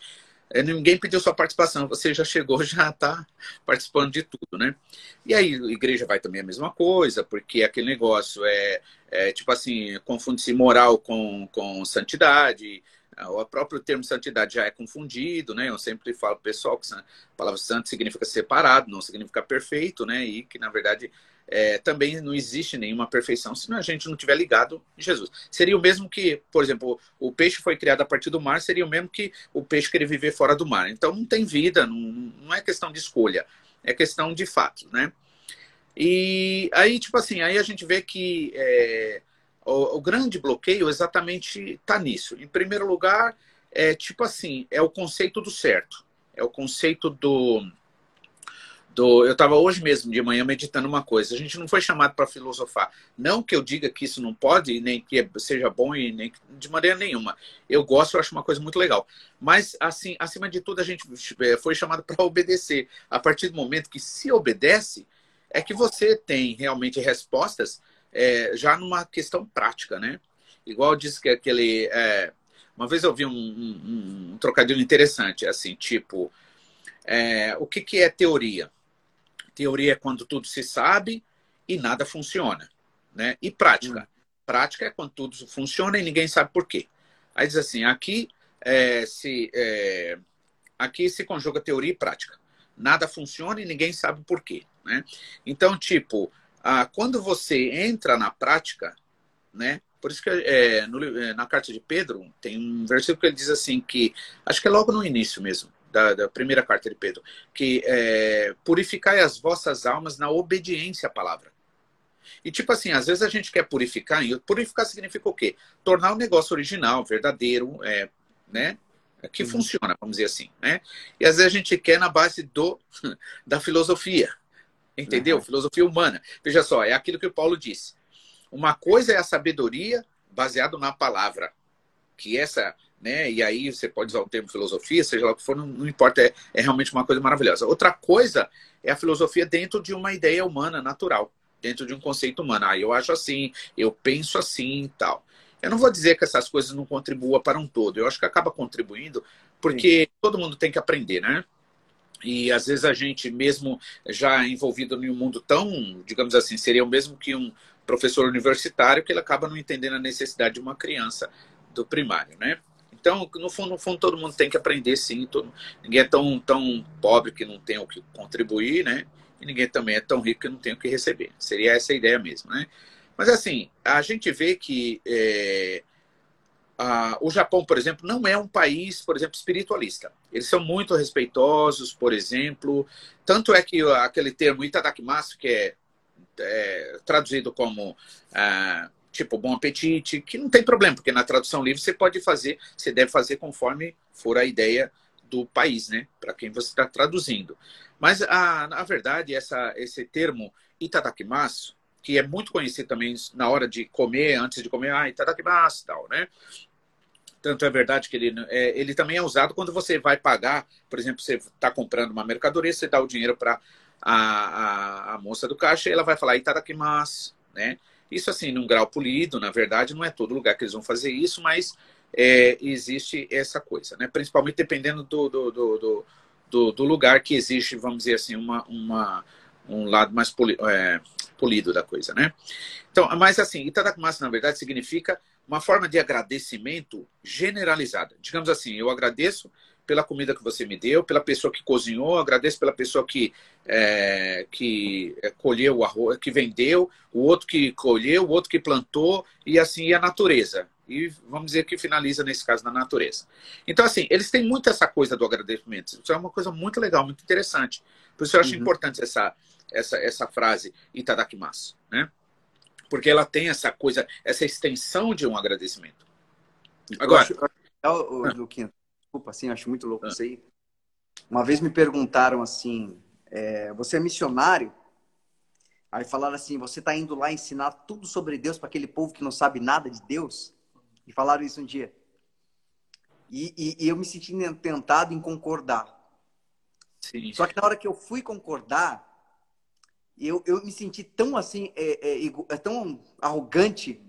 ninguém pediu sua participação, você já chegou, [laughs] já está participando de tudo, né? E aí igreja vai também a mesma coisa, porque aquele negócio é, é tipo assim, confunde-se moral com, com santidade, o próprio termo santidade já é confundido, né? Eu sempre falo pro pessoal que a palavra santo significa separado, não significa perfeito, né? E que, na verdade, é, também não existe nenhuma perfeição se a gente não tiver ligado em Jesus. Seria o mesmo que, por exemplo, o peixe foi criado a partir do mar, seria o mesmo que o peixe querer viver fora do mar. Então não tem vida, não, não é questão de escolha, é questão de fato, né? E aí, tipo assim, aí a gente vê que é, o, o grande bloqueio exatamente está nisso. Em primeiro lugar, é tipo assim, é o conceito do certo. É o conceito do. Do eu estava hoje mesmo de manhã meditando uma coisa. A gente não foi chamado para filosofar. Não que eu diga que isso não pode, nem que seja bom, e nem de maneira nenhuma. Eu gosto, eu acho uma coisa muito legal. Mas, assim, acima de tudo, a gente é, foi chamado para obedecer. A partir do momento que se obedece, é que você tem realmente respostas é, já numa questão prática, né? Igual disse que aquele. É, uma vez eu vi um, um, um, trocadilho interessante, assim, tipo, é, o que, que é teoria? Teoria é quando tudo se sabe e nada funciona, né? E prática? Hum. Prática é quando tudo funciona e ninguém sabe por quê. Aí diz assim, aqui é, se é, aqui se conjuga teoria e prática. Nada funciona e ninguém sabe por quê, né? Então, tipo, ah, quando você entra na prática, né? Por isso que é, no, é, na carta de Pedro tem um versículo que ele diz assim que acho que é logo no início mesmo da, da primeira carta de Pedro que é, purificai as vossas almas na obediência à palavra. E tipo assim, às vezes a gente quer purificar, e purificar significa o quê? Tornar o negócio original, verdadeiro, é, né? Que uhum. funciona, vamos dizer assim, né? E às vezes a gente quer na base do [laughs] da filosofia, Entendeu? Uhum. Filosofia humana. Veja só, é aquilo que o Paulo disse. Uma coisa é a sabedoria baseado na palavra, que essa, né? E aí você pode usar o termo filosofia, seja lá o que for, não, não importa, é, é realmente uma coisa maravilhosa. Outra coisa é a filosofia dentro de uma ideia humana, natural, dentro de um conceito humano. Ah, eu acho assim, eu penso assim e tal. Eu não vou dizer que essas coisas não contribuam para um todo. Eu acho que acaba contribuindo porque Sim. todo mundo tem que aprender, né? E às vezes a gente, mesmo já envolvido em um mundo tão, digamos assim, seria o mesmo que um professor universitário, que ele acaba não entendendo a necessidade de uma criança do primário, né? Então, no fundo, no fundo todo mundo tem que aprender sim. Todo, ninguém é tão, tão pobre que não tem o que contribuir, né? E ninguém também é tão rico que não tem o que receber. Seria essa a ideia mesmo, né? Mas assim, a gente vê que é, ah, o Japão, por exemplo, não é um país, por exemplo, espiritualista. Eles são muito respeitosos, por exemplo. Tanto é que aquele termo itadakimasu, que é, é traduzido como ah, tipo bom apetite, que não tem problema, porque na tradução livre você pode fazer, você deve fazer conforme for a ideia do país, né? Para quem você está traduzindo. Mas, a, na verdade, essa, esse termo itadakimasu, que é muito conhecido também na hora de comer, antes de comer, ah, itadakimasu, tal, né? Tanto é verdade que ele, é, ele também é usado quando você vai pagar, por exemplo, você está comprando uma mercadoria, você dá o dinheiro para a, a, a, moça do caixa e ela vai falar itadakimasu, né? Isso assim, num grau polido, na verdade, não é todo lugar que eles vão fazer isso, mas é, existe essa coisa, né? Principalmente dependendo do, do, do, do, do, lugar que existe, vamos dizer assim, uma, uma, um lado mais poli, é, polido da coisa, né? Então, mas assim, Itadakumasa, na verdade, significa uma forma de agradecimento generalizada. Digamos assim, eu agradeço pela comida que você me deu, pela pessoa que cozinhou, agradeço pela pessoa que, é, que é, colheu o arroz, que vendeu, o outro que colheu, o outro que plantou, e assim a natureza. E vamos dizer que finaliza nesse caso na natureza. Então, assim, eles têm muito essa coisa do agradecimento. Isso é uma coisa muito legal, muito interessante. Por isso eu acho uhum. importante essa, essa, essa frase Itadakimasu, né? Porque ela tem essa coisa, essa extensão de um agradecimento. Agora. Eu acho, eu, eu, Luquinha, desculpa, assim, acho muito louco isso aí. Uma vez me perguntaram assim, é, você é missionário? Aí falaram assim, você está indo lá ensinar tudo sobre Deus para aquele povo que não sabe nada de Deus? E falaram isso um dia. E, e, e eu me senti tentado em concordar. Sim. Só que na hora que eu fui concordar, eu, eu me senti tão assim, é, é, é tão arrogante,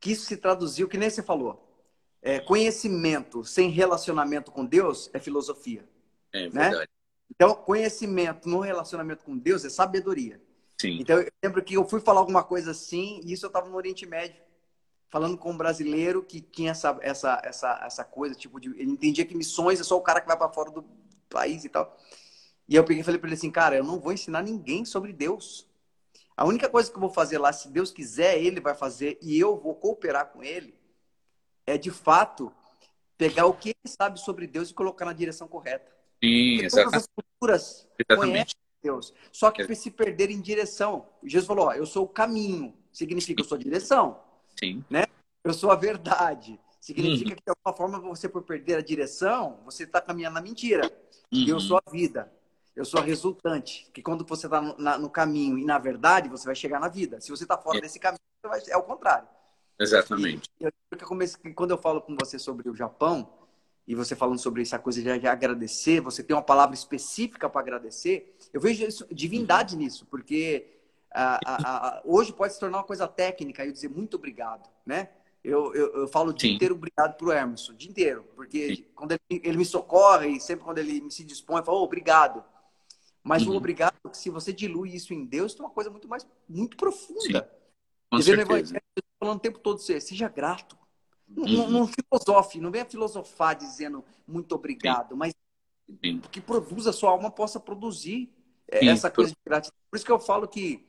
que isso se traduziu, que nem você falou. É, conhecimento sem relacionamento com Deus é filosofia. É né? verdade. Então, conhecimento no relacionamento com Deus é sabedoria. Sim. Então, eu lembro que eu fui falar alguma coisa assim, e isso eu estava no Oriente Médio, falando com um brasileiro que tinha essa, essa, essa, essa coisa, tipo, de, ele entendia que missões é só o cara que vai para fora do país e tal. E eu peguei e falei para ele assim, cara, eu não vou ensinar ninguém sobre Deus. A única coisa que eu vou fazer lá, se Deus quiser, ele vai fazer e eu vou cooperar com ele é de fato pegar o que ele sabe sobre Deus e colocar na direção correta. Sim, exatamente. Todas as culturas exatamente. conhecem Deus, só que se perder em direção. Jesus falou: ó, eu sou o caminho, significa eu sou a direção. Sim. Né? Eu sou a verdade. Significa uhum. que de alguma forma você por perder a direção, você está caminhando na mentira. Uhum. Eu sou a vida. Eu sou a resultante. Que quando você está no, no, caminho e na verdade, você vai chegar na vida. Se você está fora é. desse caminho, vai, é o contrário. Exatamente. Eu, eu quando eu falo com você sobre o Japão, e você falando sobre essa coisa de agradecer, você tem uma palavra específica para agradecer, eu vejo isso, divindade uhum. nisso, porque a, a, a, hoje pode se tornar uma coisa técnica e eu dizer muito obrigado, né? Eu, eu, eu falo o dia Sim. inteiro obrigado pro Emerson, o dia inteiro, porque Sim. quando ele, ele, me socorre e sempre quando ele me se dispõe, eu falo oh, obrigado. Mas uhum. o obrigado, se você dilui isso em Deus, é uma coisa muito mais muito profunda. Sim. Com certeza falando o tempo todo, seja grato. Não, uhum. não, filosofe, não venha filosofar dizendo muito obrigado, Sim. mas Sim. que produz a sua alma possa produzir é, Sim. essa coisa de gratidão. Por isso que eu falo que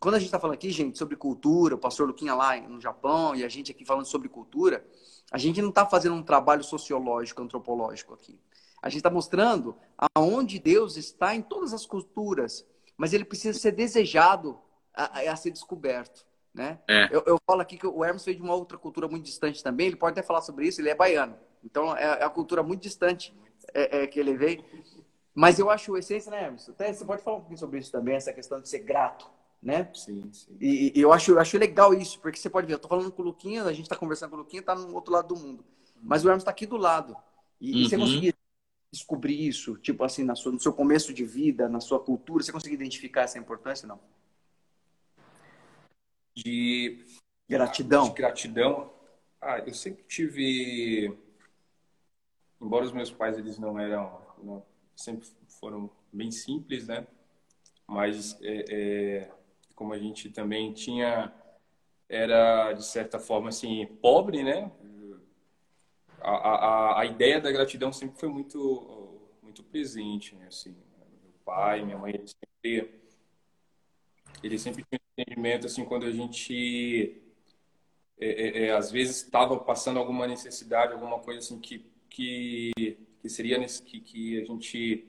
quando a gente está falando aqui, gente, sobre cultura, o pastor Luquinha lá no Japão e a gente aqui falando sobre cultura, a gente não está fazendo um trabalho sociológico, antropológico aqui. A gente está mostrando aonde Deus está em todas as culturas, mas ele precisa ser desejado a, a ser descoberto. Né? É. Eu, eu, falo aqui que o Hermes veio de uma outra cultura muito distante também. Ele pode até falar sobre isso, ele é baiano. Então é, é a cultura muito distante é, é, que ele veio. Mas eu acho essência, né, Hermes? Até você pode falar um pouquinho sobre isso também, essa questão de ser grato, né? Sim, sim. E, e eu, acho, eu acho legal isso, porque você pode ver, eu tô falando com o Luquinha, a gente tá conversando com o Luquinha, tá no outro lado do mundo. Mas o Hermes tá aqui do lado. E, uhum. e você uhum. conseguir descobrir isso, tipo assim, sua, no seu começo de vida, na sua cultura, você conseguir identificar essa importância, não? De gratidão. De gratidão. Ah, eu sempre tive, embora os meus pais eles não eram, não, sempre foram bem simples, né? Mas é, é, como a gente também tinha, era de certa forma assim pobre, né? A, a, a ideia da gratidão sempre foi muito muito presente, né? Assim, meu pai, minha mãe, eles sempre ele sempre assim, quando a gente, é, é, é às vezes, estava passando alguma necessidade, alguma coisa assim que, que, que seria nesse, que, que a gente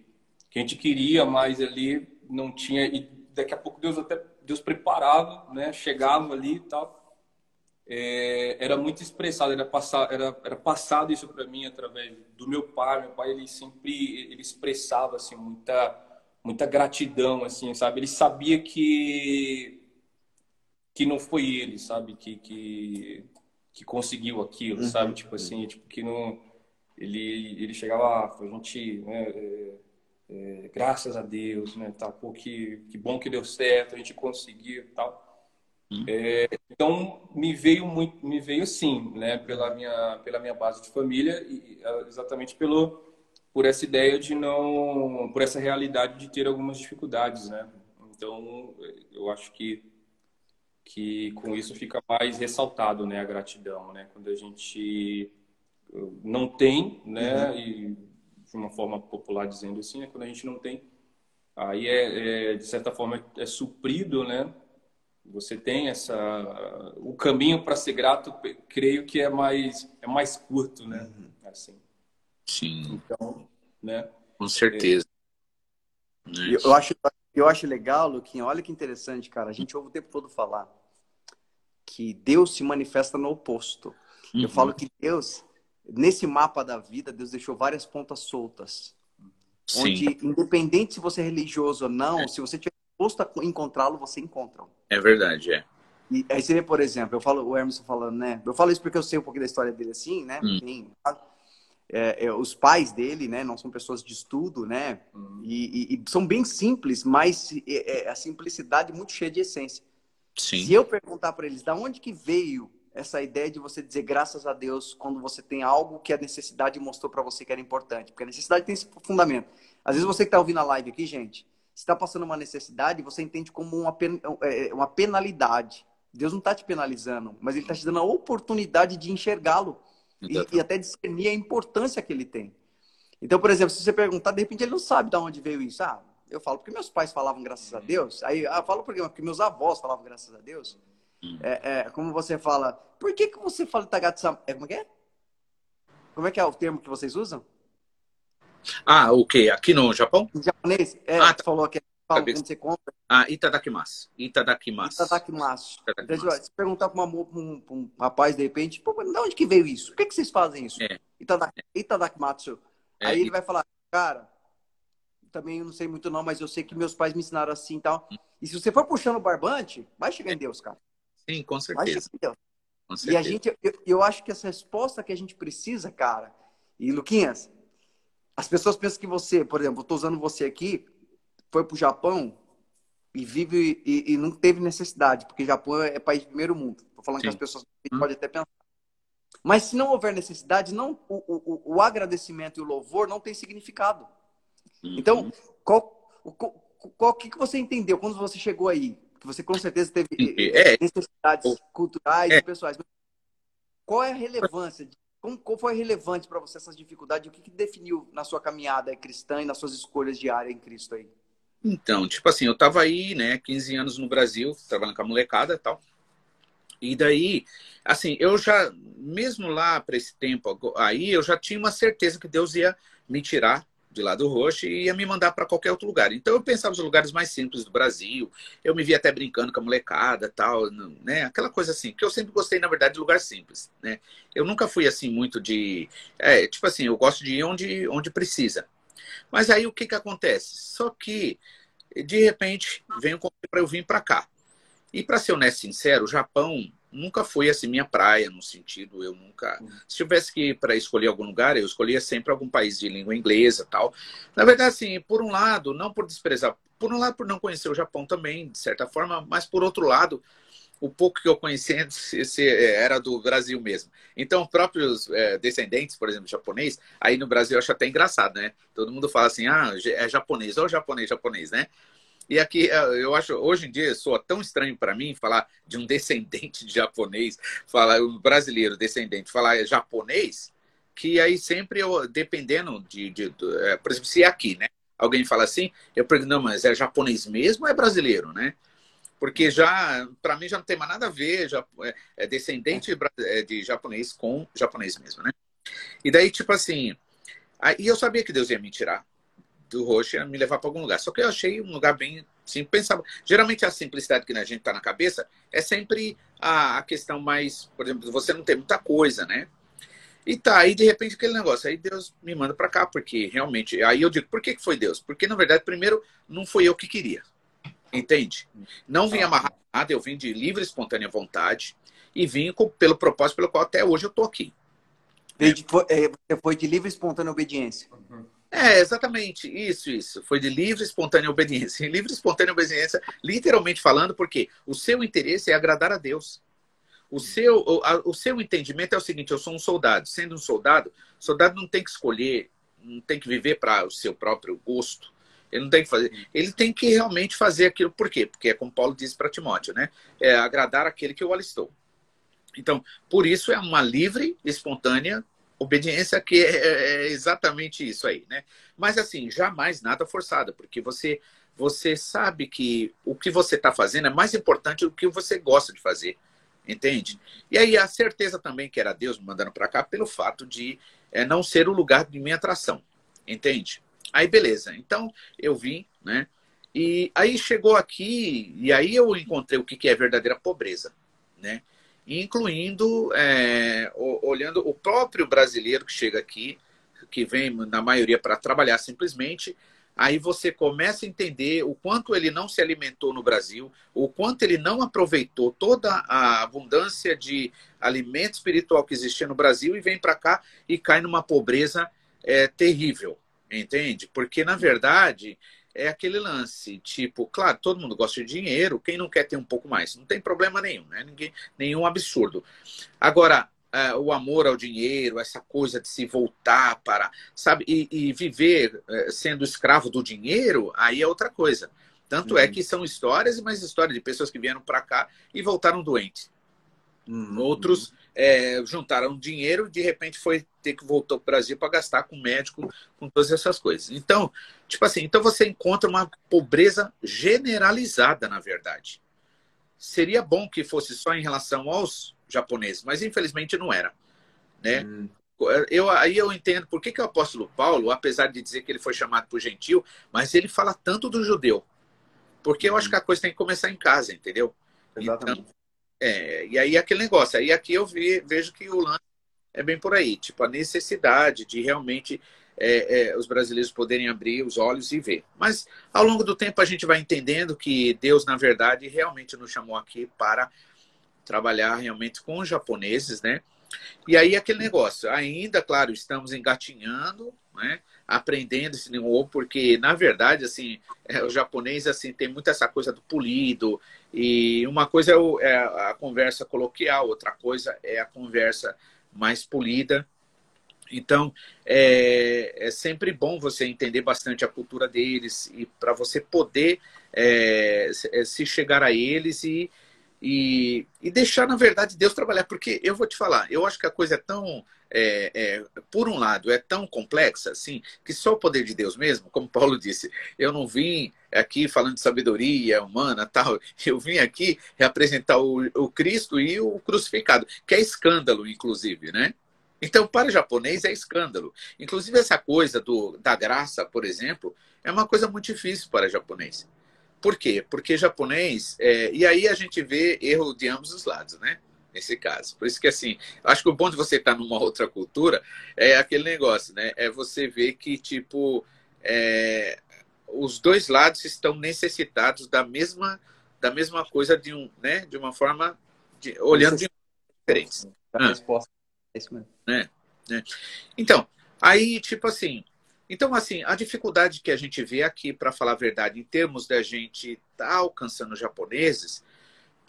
que a gente queria, mas ali não tinha e daqui a pouco Deus até Deus preparava, né? Chegava ali e tal. É, era muito expressado, era, passar, era, era passado isso para mim através do meu pai. Meu pai ele sempre ele expressava assim muita muita gratidão, assim, sabe? Ele sabia que que não foi ele, sabe? Que que, que conseguiu aquilo, uhum. sabe? Tipo assim, tipo que não ele ele chegava ah, a gente, né, é, é, graças a Deus, né? Tá, pô, que que bom que deu certo, a gente conseguiu, tal. Uhum. É, então me veio muito, me veio sim, né? Pela minha pela minha base de família e exatamente pelo por essa ideia de não, por essa realidade de ter algumas dificuldades, né? Então, eu acho que que com isso fica mais ressaltado, né, a gratidão, né? Quando a gente não tem, né, uhum. e de uma forma popular dizendo assim, né, quando a gente não tem, aí é, é de certa forma é suprido, né? Você tem essa o caminho para ser grato, creio que é mais é mais curto, né? Uhum. Assim. Sim. Então, né? Com certeza. É. Eu, acho eu acho legal, Luquinha, olha que interessante, cara. A gente ouve o tempo todo falar que Deus se manifesta no oposto. Uhum. Eu falo que Deus, nesse mapa da vida, Deus deixou várias pontas soltas. Sim. Onde, independente se você é religioso ou não, é. se você tiver disposto a encontrá-lo, você encontra. É verdade, é. E aí você vê, por exemplo, eu falo, o Emerson falando, né? Eu falo isso porque eu sei um pouquinho da história dele assim, né? Hum. Tem, é, é, os pais dele, né, não são pessoas de estudo, né, uhum. e, e, e, são bem simples, mas é, é, a simplicidade muito cheia de essência. Sim. Se eu perguntar para eles, da onde que veio essa ideia de você dizer graças a Deus quando você tem algo que a necessidade mostrou para você que era importante? Porque a necessidade tem esse fundamento. Às vezes você que está ouvindo a live aqui, gente, está passando uma necessidade, você entende como uma, pen é, uma penalidade. Deus não está te penalizando, mas Ele está te dando a oportunidade de enxergá-lo e, e, até discernir a importância que ele tem. Então, por exemplo, se você perguntar, de repente ele não sabe de onde veio isso. Ah, eu falo porque meus pais falavam graças a Deus. Aí ah, eu falo porque, porque meus avós falavam graças a Deus. Hum. É, é, como você fala, por que, que você fala Tagatsama? É, como é que é? Como é que é o termo que vocês usam? Ah, o quê? Aqui no Japão? Em japonês? É, ah, tá. falou que é quando você compra. Ah, itadakimasu. Itadakimasu. Itadakimasu. itadakimasu. Então, se perguntar para um, um, um, rapaz, de repente, Pô, de onde que veio isso? Por que, que vocês fazem isso? É. Itadakimasu. É. Aí ele vai falar, cara, também eu não sei muito não, mas eu sei que meus pais me ensinaram assim e tal. Hum. E se você for puxando o barbante, vai chegar em Deus, cara. Sim, com certeza. Vai chegar em Deus. Com certeza. E a gente, eu, eu acho que essa resposta que a gente precisa, cara, e Luquinhas, as pessoas pensam que você, por exemplo, eu tô usando você aqui, foi para o Japão e vive e, e, não teve necessidade, porque Japão é país de primeiro mundo. Estou falando Sim. que as pessoas hum. podem até pensar. Mas se não houver necessidade, não o, o, o agradecimento e o louvor não tem significado. Uhum. Então, qual, qual, qual que, que você entendeu quando você chegou aí? Que você com certeza teve é. necessidades culturais é. e pessoais. Qual é a relevância? Como, qual foi relevante para você essas dificuldades? O que, que definiu na sua caminhada cristã e nas suas escolhas diárias em Cristo aí? Então, tipo assim, eu tava aí, né, 15 anos no Brasil, trabalhando com a molecada e tal. E daí, assim, eu já, mesmo lá para esse tempo aí, eu já tinha uma certeza que Deus ia me tirar de lá do roxo e ia me mandar para qualquer outro lugar. Então eu pensava nos lugares mais simples do Brasil. Eu me via até brincando com a molecada, tal, né? Aquela coisa assim, que eu sempre gostei na verdade de lugar simples, né? Eu nunca fui assim muito de, é, tipo assim, eu gosto de ir onde onde precisa. Mas aí o que, que acontece? Só que, de repente, vem um convite para eu vir para cá. E para ser honesto e sincero, o Japão nunca foi assim minha praia, no sentido, eu nunca. Se tivesse que para escolher algum lugar, eu escolhia sempre algum país de língua inglesa tal. Na verdade, assim, por um lado, não por desprezar, por um lado, por não conhecer o Japão também, de certa forma, mas por outro lado, o pouco que eu conhecia é, era do Brasil mesmo. Então, próprios é, descendentes, por exemplo, japonês, aí no Brasil eu acho até engraçado, né? Todo mundo fala assim, ah, é japonês, ou japonês, japonês, né? E aqui é, eu acho, hoje em dia, soa tão estranho para mim falar de um [laughs] descendente de japonês, falar um brasileiro descendente, falar japonês, que aí sempre eu, dependendo de, de, de é, por exemplo, se é aqui, né? Alguém fala assim, eu pergunto, não, mas é japonês mesmo ou é brasileiro, né? Porque já, para mim, já não tem mais nada a ver, já é, é descendente é, de japonês com japonês mesmo, né? E daí, tipo assim, aí eu sabia que Deus ia me tirar do roxo e me levar para algum lugar. Só que eu achei um lugar bem sim, pensava. Geralmente a simplicidade que a gente tá na cabeça é sempre a, a questão mais, por exemplo, você não tem muita coisa, né? E tá, aí de repente aquele negócio, aí Deus me manda para cá, porque realmente, aí eu digo, por que foi Deus? Porque na verdade, primeiro, não foi eu que queria. Entende? Não vim amarrar nada, eu vim de livre, espontânea vontade e vim com, pelo propósito pelo qual até hoje eu estou aqui. É, você foi de livre, espontânea obediência. É, exatamente, isso, isso. Foi de livre, espontânea obediência. [laughs] Livre, espontânea obediência, literalmente falando, porque o seu interesse é agradar a Deus. O seu, o, a, o seu entendimento é o seguinte: eu sou um soldado. Sendo um soldado, o soldado não tem que escolher não tem que viver para o seu próprio gosto. Ele não tem que fazer. Ele tem que realmente fazer aquilo. Por quê? Porque é como Paulo disse para Timóteo, né? É agradar aquele que o alistou. Então, por isso é uma livre, espontânea obediência que é, é exatamente isso aí, né? Mas assim, jamais nada forçado, porque você você sabe que o que você está fazendo é mais importante do que você gosta de fazer, entende? E aí a certeza também que era Deus me mandando para cá pelo fato de é, não ser o lugar de minha atração, entende? Aí beleza, então eu vim, né? E aí chegou aqui e aí eu encontrei o que é verdadeira pobreza, né? incluindo é, olhando o próprio brasileiro que chega aqui, que vem na maioria para trabalhar simplesmente, aí você começa a entender o quanto ele não se alimentou no Brasil, o quanto ele não aproveitou toda a abundância de alimento espiritual que existia no Brasil e vem para cá e cai numa pobreza é, terrível, entende? Porque, na verdade, é aquele lance, tipo, claro, todo mundo gosta de dinheiro, quem não quer ter um pouco mais? Não tem problema nenhum, né? Ninguém, nenhum absurdo. Agora, é, o amor ao dinheiro, essa coisa de se voltar para, sabe, e, e viver é, sendo escravo do dinheiro, aí é outra coisa. Tanto é uhum. é que são histórias e mais histórias de pessoas que vieram para cá e voltaram doentes. Outros é, juntaram dinheiro de repente foi ter que voltar para o Brasil para gastar com médico, com todas essas coisas. Então, tipo assim, então você encontra uma pobreza generalizada, na verdade. Seria bom que fosse só em relação aos japoneses, mas infelizmente não era, né? Hum. Eu, aí eu entendo por que, que o apóstolo Paulo, apesar de dizer que ele foi chamado por gentil, mas ele fala tanto do judeu. Porque eu acho hum. que a coisa tem que começar em casa, entendeu? Exatamente. Então, é, e aí aquele negócio. Aí aqui eu vi, vejo que o lance é bem por aí. Tipo, a necessidade de realmente é, é, os brasileiros poderem abrir os olhos e ver. Mas ao longo do tempo a gente vai entendendo que Deus, na verdade, realmente nos chamou aqui para trabalhar realmente com os japoneses, né? E aí aquele negócio, ainda, claro, estamos engatinhando, né? Aprendendo esse novo, porque na verdade assim é, o japonês assim tem muito essa coisa do polido e uma coisa é, é a conversa coloquial, outra coisa é a conversa mais polida. Então é, é sempre bom você entender bastante a cultura deles e para você poder é, se chegar a eles e e, e deixar, na verdade, Deus trabalhar. Porque eu vou te falar, eu acho que a coisa é tão. É, é, por um lado, é tão complexa, assim, que só o poder de Deus mesmo, como [laughs] Paulo disse, eu não vim aqui falando de sabedoria humana, tal, [laughs] eu vim aqui representar o, o Cristo e o crucificado, que é escândalo, inclusive, né? Então, para o japonês é escândalo. Inclusive, essa coisa do, da graça, por exemplo, é uma coisa muito difícil para o japonês. Por quê? Porque japonês, é, e aí a gente vê erro de ambos os lados, né? Nesse caso. Por isso que, assim, acho que o bom de você estar numa outra cultura é aquele negócio, né? É você ver que, tipo, é, os dois lados estão necessitados da mesma, da mesma coisa de, um, né? de uma forma, de, olhando de diferentes. A resposta é isso mesmo. Né? Então, aí, tipo assim, então, assim, a dificuldade que a gente vê aqui, para falar a verdade, em termos da gente estar tá alcançando os japoneses,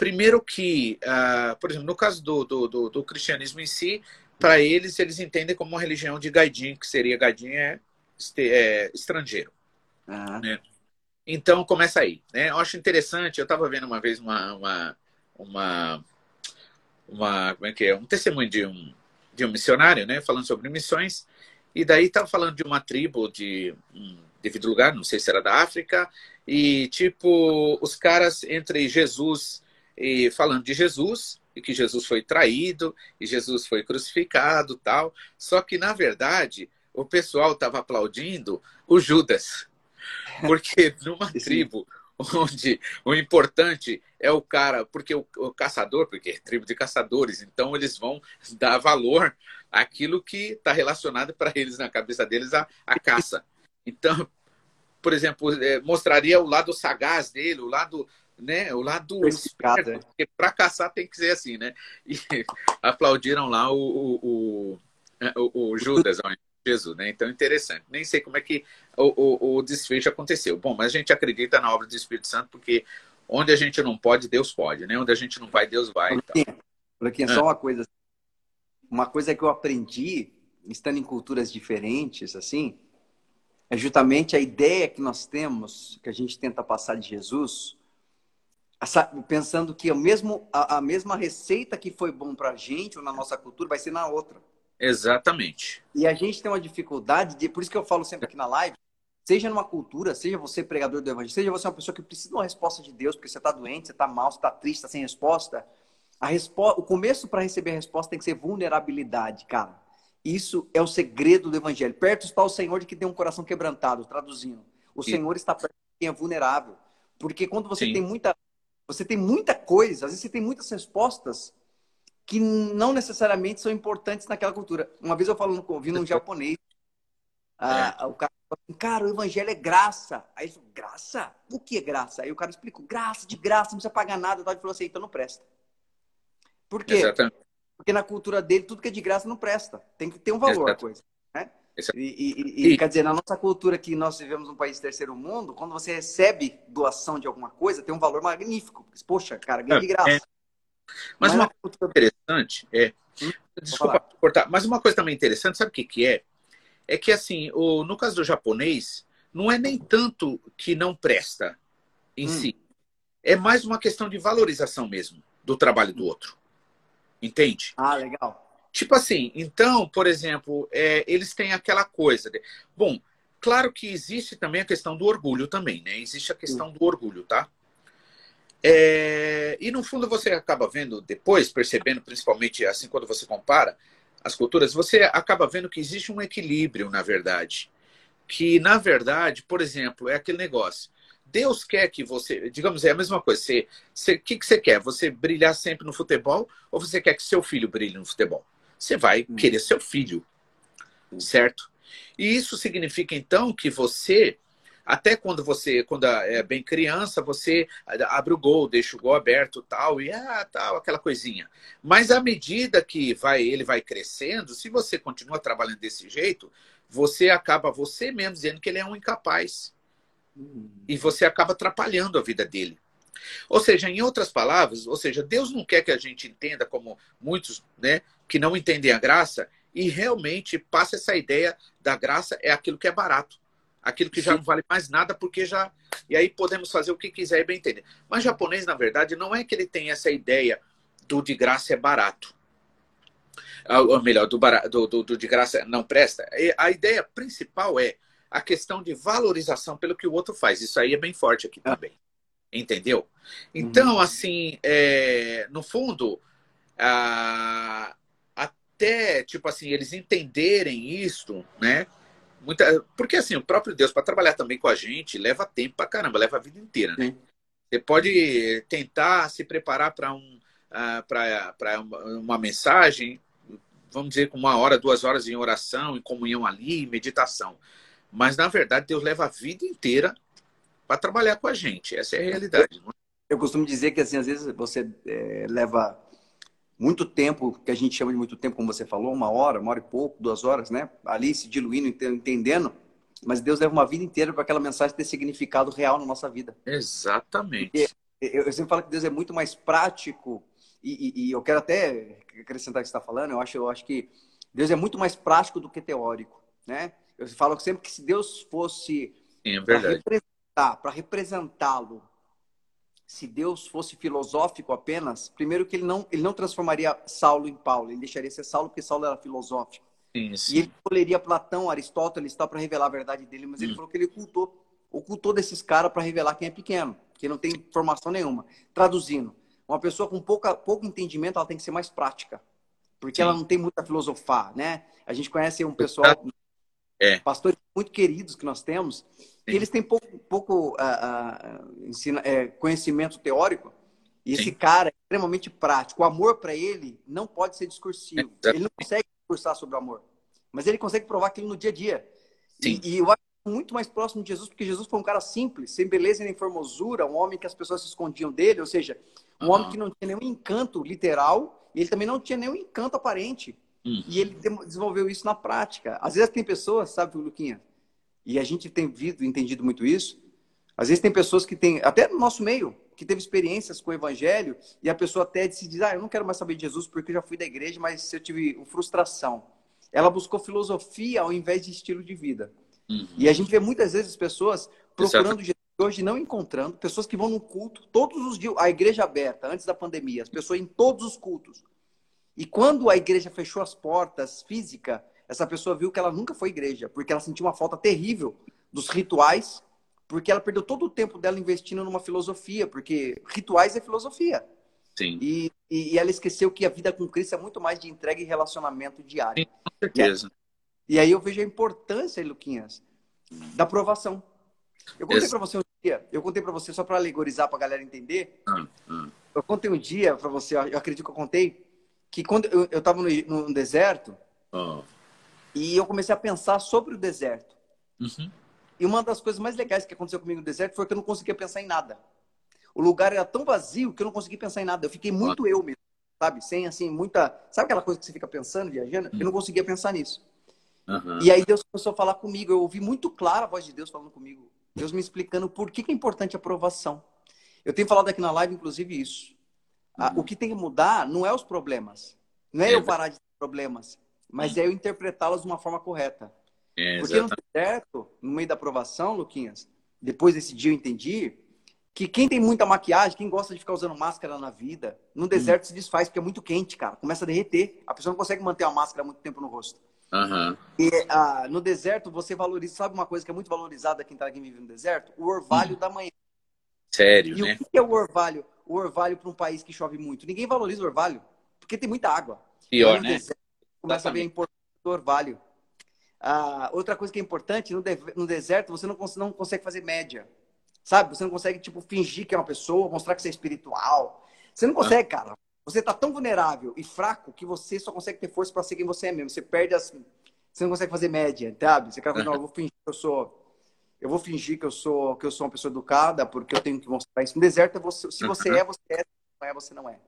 primeiro que, uh, por exemplo, no caso do, do, do, do cristianismo em si, para eles, eles entendem como uma religião de gaidin, que seria gaidin é, é estrangeiro. Uhum. Né? Então, começa aí. Né? Eu acho interessante, eu estava vendo uma vez uma, uma, uma, uma, como é que é? um testemunho de um, de um missionário, né? falando sobre missões, e daí estava falando de uma tribo de um devido lugar, não sei se era da África, e tipo, os caras entre Jesus e falando de Jesus, e que Jesus foi traído, e Jesus foi crucificado tal. Só que, na verdade, o pessoal estava aplaudindo o Judas. [laughs] Porque numa tribo onde o importante é o cara, porque o, o, caçador, porque é tribo de caçadores, então eles vão dar valor àquilo que está relacionado para eles, na cabeça deles, a, a caça. Então, por exemplo, é, mostraria o lado sagaz dele, o lado né, o lado esperto, né? porque para caçar tem que ser assim, né? E [laughs] aplaudiram lá o, o, o, o Judas, Jesus, né? Então, interessante. Nem sei como é que o, o, o, desfecho aconteceu. Bom, mas a gente acredita na obra do Espírito Santo porque onde a gente não pode, Deus pode, né? Onde a gente não vai, Deus vai. Então. Porque, só ah. uma coisa. Uma coisa que eu aprendi estando em culturas diferentes, assim, é justamente a ideia que nós temos, que a gente tenta passar de Jesus, pensando que o mesmo, a, a mesma receita que foi bom para a gente ou na nossa cultura vai ser na outra. Exatamente. E a gente tem uma dificuldade, de, por isso que eu falo sempre aqui na live, seja numa cultura, seja você pregador do evangelho, seja você uma pessoa que precisa de uma resposta de Deus, porque você está doente, você está mal, você está triste, está sem resposta, a resposta, o começo para receber a resposta tem que ser vulnerabilidade, cara. Isso é o segredo do evangelho. Perto está o Senhor de que tem um coração quebrantado, traduzindo. O Sim. Senhor está perto de quem é vulnerável. Porque quando você Sim. tem muita você tem muita coisa, às vezes você tem muitas respostas que não necessariamente são importantes naquela cultura. Uma vez eu falando, ouvindo um japonês, ah, o cara falou assim, cara, o evangelho é graça. Aí ele falou, graça? O que é graça? Aí o cara explicou, graça, de graça, não precisa pagar nada. Ele falou assim, então não presta. Por quê? Exatamente. Porque na cultura dele, tudo que é de graça não presta. Tem que ter um valor a coisa. Né? E, e, e, quer dizer, na nossa cultura que nós vivemos num país terceiro mundo, quando você recebe doação de alguma coisa, tem um valor magnífico. Poxa, cara, ganha de graça. É. Mas, mas, uma coisa interessante é. Hum? Desculpa cortar, mas uma coisa também interessante, sabe o que, que é? É que assim, o, no caso do japonês, não é nem tanto que não presta em hum. si. É mais uma questão de valorização mesmo do trabalho do outro. Entende? Ah, legal. Tipo assim, então, por exemplo, é, eles têm aquela coisa. De... Bom, claro que existe também a questão do orgulho também, né? Existe a questão do orgulho, tá? É... E no fundo você acaba vendo depois, percebendo, principalmente assim quando você compara as culturas, você acaba vendo que existe um equilíbrio, na verdade. Que, na verdade, por exemplo, é aquele negócio. Deus quer que você, digamos, é a mesma coisa. Você, o que, que você quer? Você brilhar sempre no futebol ou você quer que seu filho brilhe no futebol? Você vai hum. querer seu filho, certo? E isso significa então que você, até quando você, quando é bem criança, você abre o gol, deixa o gol aberto, tal e ah, tal, aquela coisinha. Mas à medida que vai, ele vai crescendo, se você continua trabalhando desse jeito, você acaba você mesmo dizendo que ele é um incapaz. E você acaba atrapalhando a vida dele. Ou seja, em outras palavras, ou seja, Deus não quer que a gente entenda como muitos, né, que não entendem a graça e realmente passa essa ideia da graça é aquilo que é barato, aquilo que já não vale mais nada porque já e aí podemos fazer o que quiser e bem entender. Mas japonês, na verdade, não é que ele tem essa ideia do de graça é barato. Ah, ou melhor, do, do, do, do de graça não presta. A ideia principal é a questão de valorização pelo que o outro faz. Isso aí é bem forte aqui ah. também. Entendeu? Então, uhum. assim, é, no fundo, a, até, tipo assim, eles entenderem isso, né? Muita, porque, assim, o próprio Deus, para trabalhar também com a gente, leva tempo pra caramba, leva a vida inteira, né? Você pode tentar se preparar para um, uh, para uma, mensagem, vamos dizer, com uma hora, duas horas em oração, em comunhão ali, meditação. Mas, na verdade, Deus leva a vida inteira para trabalhar com a gente. Essa é a realidade. Eu, eu costumo dizer que, assim, às vezes você é, leva muito tempo, que a gente chama de muito tempo, como você falou, uma hora, uma hora e pouco, duas horas, né? Ali se diluindo, entendendo. Mas Deus leva uma vida inteira para aquela mensagem ter significado real na nossa vida. Exatamente. eu, eu sempre falo que Deus é muito mais prático, e, e, e eu quero até acrescentar o que você está falando, eu acho, eu acho que Deus é muito mais prático do que teórico, né? Eu falo sempre que se Deus fosse é para representar, representá-lo, se Deus fosse filosófico apenas, primeiro que ele não, ele não transformaria Saulo em Paulo, ele deixaria ser Saulo porque Saulo era filosófico. E ele escolheria Platão, Aristóteles tal para revelar a verdade dele, mas hum. ele falou que ele ocultou, ocultou desses caras para revelar quem é pequeno, que não tem formação nenhuma. Traduzindo, uma pessoa com pouca, pouco entendimento, ela tem que ser mais prática, porque sim. ela não tem muita filosofar, né? A gente conhece um pessoal é. Pastores muito queridos que nós temos, eles têm pouco, pouco uh, uh, ensina, é, conhecimento teórico, e Sim. esse cara é extremamente prático. O amor para ele não pode ser discursivo. É. Ele não consegue discursar sobre o amor, mas ele consegue provar aquilo no dia a dia. E, e, eu acho muito mais próximo de Jesus, porque Jesus foi um cara simples, sem beleza nem formosura, um homem que as pessoas se escondiam dele, ou seja, um uhum. homem que não tinha nenhum encanto literal, e ele também não tinha nenhum encanto aparente. Hum. E ele desenvolveu isso na prática. Às vezes tem pessoas, sabe, Luquinha? E a gente tem visto, entendido muito isso. Às vezes tem pessoas que têm, até no nosso meio, que teve experiências com o evangelho e a pessoa até se diz, ah, eu não quero mais saber de Jesus porque eu já fui da igreja, mas eu tive frustração. ela buscou filosofia ao invés de estilo de vida. Uhum. E a gente vê muitas vezes pessoas procurando Jesus hoje não encontrando, pessoas que vão no culto todos os dias, a igreja aberta, antes da pandemia, as pessoas em todos os cultos. E quando a igreja fechou as portas física, essa pessoa viu que ela nunca foi igreja, porque ela sentiu uma falta terrível dos rituais, porque ela perdeu todo o tempo dela investindo numa filosofia, porque rituais é filosofia. Sim. E, e, ela esqueceu que a vida com Cristo é muito mais de entrega e relacionamento diário. Sim, com certeza. E aí eu vejo a importância, Luquinhas, da aprovação. Eu contei para você um dia, eu contei para você só para alegorizar para a galera entender. Hum, hum. Eu contei um dia para você, eu acredito que eu contei, que quando eu, estava no, no, deserto oh. e eu comecei a pensar sobre o deserto. Uhum. E uma das coisas mais legais que aconteceu comigo no deserto foi que eu não conseguia pensar em nada. O lugar era tão vazio que eu não conseguia pensar em nada. Eu fiquei muito oh. eu mesmo, sabe? Sem assim, muita. Sabe aquela coisa que você fica pensando, viajando? Uhum. Eu não conseguia pensar nisso. Uhum. E aí Deus começou a falar comigo. Eu ouvi muito claro a voz de Deus falando comigo. Deus me explicando por que, que é importante a aprovação. Eu tenho falado aqui na live, inclusive, isso. Uhum. O que tem que mudar não é os problemas. Não é, é eu parar de ter problemas, mas uhum. é eu interpretá-los de uma forma correta. É, Porque no deserto, no meio da aprovação, Luquinhas, depois desse dia eu entendi que quem tem muita maquiagem, quem gosta de ficar usando máscara na vida, no deserto uhum. se desfaz porque é muito quente, cara. Começa a derreter. A pessoa não consegue manter a máscara muito tempo no rosto. Uhum. E ah, no deserto você valoriza, sabe uma coisa que é muito valorizada quem, tá, quem vive no deserto? O orvalho uhum. da manhã. Sério, e né? o que é o orvalho? O orvalho para um país que chove muito. Ninguém valoriza o orvalho, porque tem muita água. Pior, né? Deserto, começa a ver a importância do orvalho. Ah, outra coisa que é importante, no, de, no deserto você não, cons não consegue fazer média. Sabe? Você não consegue, tipo, fingir que é uma pessoa, mostrar que você é espiritual. Você não consegue, ah. cara. Você tá tão vulnerável e fraco que você só consegue ter força para ser quem você é mesmo. Você perde as. Você não consegue fazer média, sabe? Você quer falar, [laughs] não, eu vou fingir que eu sou. Eu vou fingir que eu sou que eu sou uma pessoa educada porque eu tenho que mostrar isso. No deserto, você, se você é, você é. Se não é, você não é.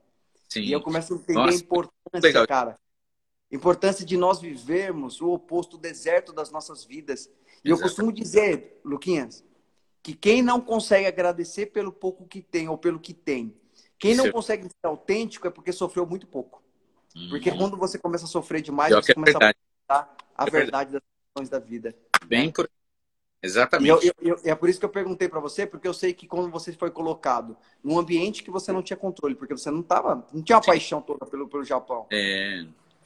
Sim. E eu começo a entender Nossa, a importância, cara. Importância de nós vivermos o oposto do deserto das nossas vidas. E eu costumo dizer, Luquinhas, que quem não consegue agradecer pelo pouco que tem ou pelo que tem, quem não consegue ser autêntico é porque sofreu muito pouco. Porque uhum. quando você começa a sofrer demais, você é começa a a é verdade, verdade das questões da vida. Bem por... Exatamente. E eu, eu, eu, é por isso que eu perguntei para você, porque eu sei que quando você foi colocado num ambiente que você não tinha controle, porque você não tava, não tinha uma paixão toda pelo, pelo Japão. É.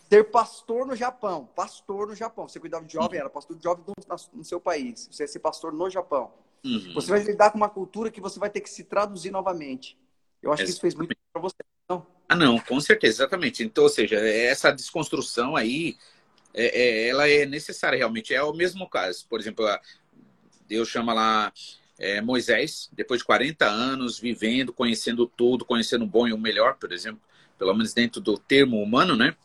Ser pastor no Japão, pastor no Japão. Você cuidava de jovem, uhum. era pastor de jovem no, no seu país. Você ia ser pastor no Japão. Uhum. Você vai lidar com uma cultura que você vai ter que se traduzir novamente. Eu acho Exatamente. que isso fez muito para você, não? Ah, não, com certeza, exatamente. Então, ou seja, essa desconstrução aí, é, é, ela é necessária realmente. É o mesmo caso. Por exemplo, Deus chama lá é, Moisés, depois de 40 anos, vivendo, conhecendo tudo, conhecendo o bom e o melhor, por exemplo, pelo menos dentro do termo humano, né?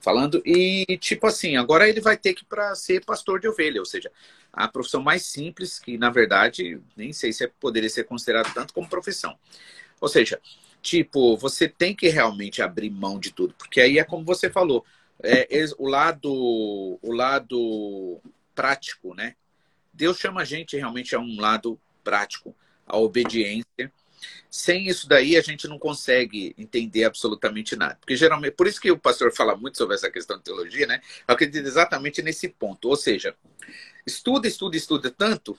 Falando, e tipo assim, agora ele vai ter que para ser pastor de ovelha, ou seja, a profissão mais simples, que na verdade nem sei se é, poderia ser considerado tanto como profissão. Ou seja, tipo, você tem que realmente abrir mão de tudo, porque aí é como você falou, é, o lado o lado prático, né? Deus chama a gente realmente a um lado prático, a obediência. Sem isso daí a gente não consegue entender absolutamente nada. Porque geralmente, por isso que o pastor fala muito sobre essa questão de teologia, né? Eu acredito exatamente nesse ponto. Ou seja, estuda, estuda, estuda tanto,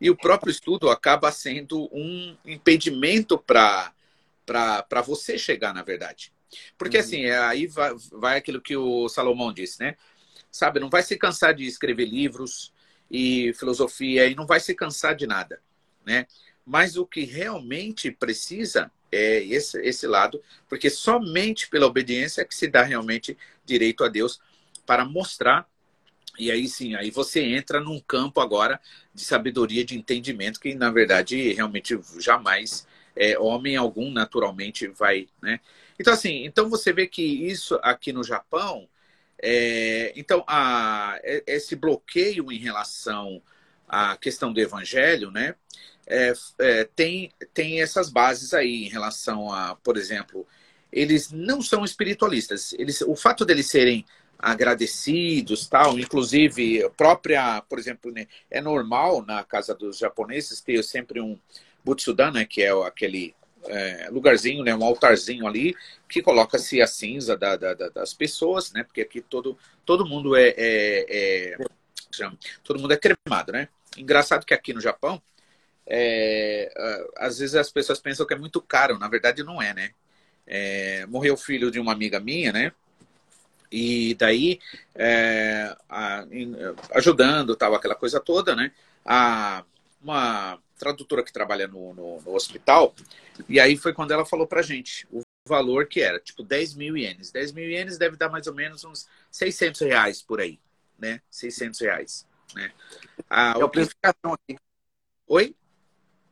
e o próprio estudo acaba sendo um impedimento para você chegar, na verdade. Porque uhum. assim, é, aí vai, vai aquilo que o Salomão disse, né? Sabe, não vai se cansar de escrever livros e filosofia e não vai se cansar de nada, né? Mas o que realmente precisa é esse, esse lado, porque somente pela obediência é que se dá realmente direito a Deus para mostrar. E aí sim, aí você entra num campo agora de sabedoria, de entendimento, que na verdade realmente jamais é, homem algum naturalmente vai, né? Então, assim, então você vê que isso aqui no Japão, é, então, a, é, esse bloqueio em relação à questão do evangelho, né, é, é, tem, tem essas bases aí em relação a, por exemplo, eles não são espiritualistas. Eles, o fato deles serem agradecidos, tal, inclusive própria, por exemplo, né, é normal na casa dos japoneses ter sempre um butsudan, né, que é aquele é, lugarzinho, né, um altarzinho ali, que coloca-se a cinza da, da, da, das pessoas, né? Porque aqui todo, todo mundo é, é, é todo mundo é cremado, né? Engraçado que aqui no Japão, é, às vezes as pessoas pensam que é muito caro, na verdade não é, né? É, morreu o filho de uma amiga minha, né? E daí, é, a, ajudando, tal, aquela coisa toda, né? A, uma tradutora que trabalha no, no, no, hospital, e aí foi quando ela falou pra gente o valor que era, tipo 10 mil ienes. 10 mil ienes deve dar mais ou menos uns 600 reais por aí, né? 600 reais, né? Ah, é o, preço que... do caixão aqui. Oi?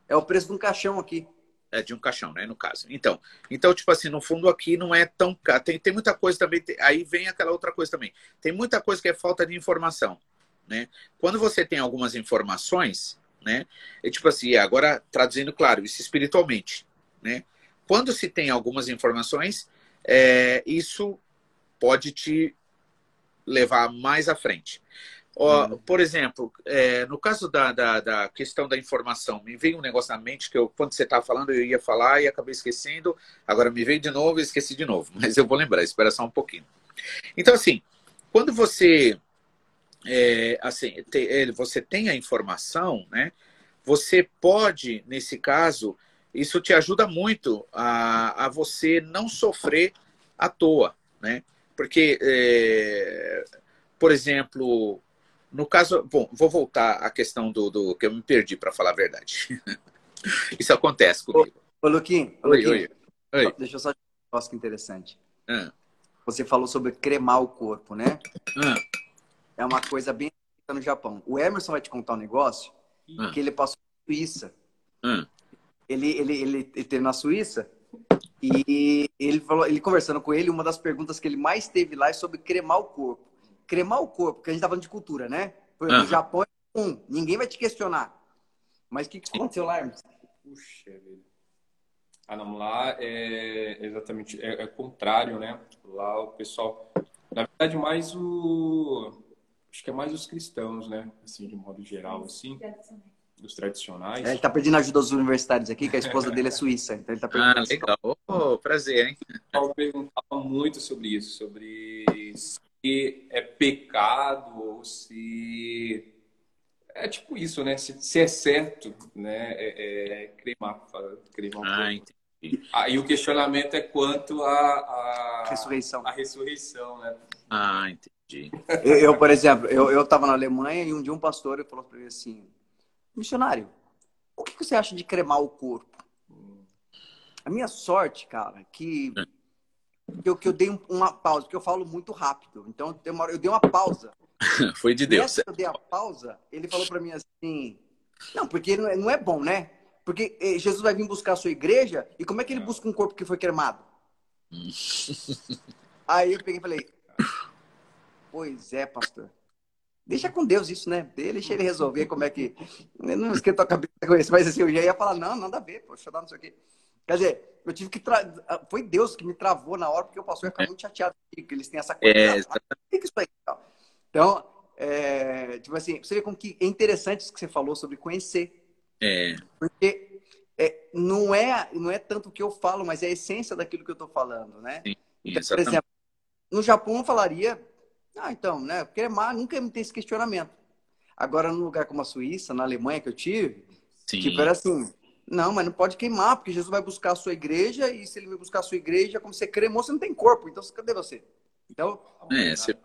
É o preço de um caixão aqui. É, de um caixão, né, no caso. Então, então, tipo assim, no fundo aqui não é tão caro. Tem, tem muita coisa também, tem... aí vem aquela outra coisa também. Tem muita coisa que é falta de informação, né? Quando você tem algumas informações, né? É tipo assim, agora traduzindo claro, isso espiritualmente, né? Quando se tem algumas informações, é, isso pode te levar mais à frente. Ó, por exemplo, é, no caso da, da, da, questão da informação, me veio um negócio na mente que eu, quando você estava falando, eu ia falar e acabei esquecendo. Agora me veio de novo e esqueci de novo. [laughs] Mas eu vou lembrar, espera só um pouquinho. Então, assim, quando você é, assim, te, você tem a informação, né? Você pode, nesse caso, isso te ajuda muito a, a você não sofrer à toa, né? Porque, é, por exemplo, no caso, bom, vou voltar à questão do, do que eu me perdi para falar a verdade. [laughs] isso acontece comigo. Ô, Luquinho, oi, oi, oi. Deixa eu só te um negócio interessante. Ah. Você falou sobre cremar o corpo, né? Ah é uma coisa bem no Japão. O Emerson vai te contar um negócio hum. que ele passou na Suíça. Hum. Ele, ele, ele, ele teve na Suíça e ele falou, ele conversando com ele, uma das perguntas que ele mais teve lá é sobre cremar o corpo. Cremar o corpo, porque a gente tá falando de cultura, né? Porque no Japão é um, ninguém vai te questionar. Mas o que, que aconteceu lá, Emerson? Puxa vida. Ah, não, lá é exatamente, é, é contrário, né? Lá o pessoal, na verdade, mais o acho que é mais os cristãos, né? Assim, de modo geral, assim. Os tradicionais. É, ele tá pedindo ajuda dos universitários aqui, que a esposa dele é suíça. Então ele tá pedindo. Ah, legal. Oh, prazer, hein? Eu perguntava muito sobre isso, sobre se é pecado ou se é tipo isso, né? Se, se é certo, né? É, é cremar, cremar um ah, entendi. Aí o questionamento é quanto a, a ressurreição. A ressurreição, né? Ah, entendi. Eu, eu, por exemplo, eu estava na Alemanha e um dia um pastor falou para mim assim: missionário, o que, que você acha de cremar o corpo? A minha sorte, cara, que eu, que eu dei uma pausa, porque eu falo muito rápido. Então, eu dei uma pausa. [laughs] Foi de Deus. Nessa eu dei a pausa, ele falou para mim assim: Não, porque não é, não é bom, né? Porque eh, Jesus vai vir buscar a sua igreja e como é que ele busca um corpo que foi cremado? [laughs] Aí eu peguei e falei: Pois é, pastor. Deixa com Deus isso, né? Deixa ele resolver como é que. Eu não esquenta a cabeça com isso, mas assim, eu já ia falar, não, nada a ver, poxa, não sei o quê. Quer dizer, eu tive que. Tra... Foi Deus que me travou na hora, porque o pastor ia ficar muito chateado que eles têm essa coisa. É, que isso aí? Então, é, tipo assim, você vê como que é interessante isso que você falou sobre conhecer. É. Porque é, não, é, não é tanto o que eu falo, mas é a essência daquilo que eu estou falando, né? Sim, então, por exemplo, no Japão eu falaria ah, então, né? Cremar nunca me tem esse questionamento. Agora, num lugar como a Suíça, na Alemanha que eu tive, Sim. tipo, era assim, não, mas não pode queimar, porque Jesus vai buscar a sua igreja, e se ele vai buscar a sua igreja, como você cremou, você não tem corpo, então cadê você? Então. É, você.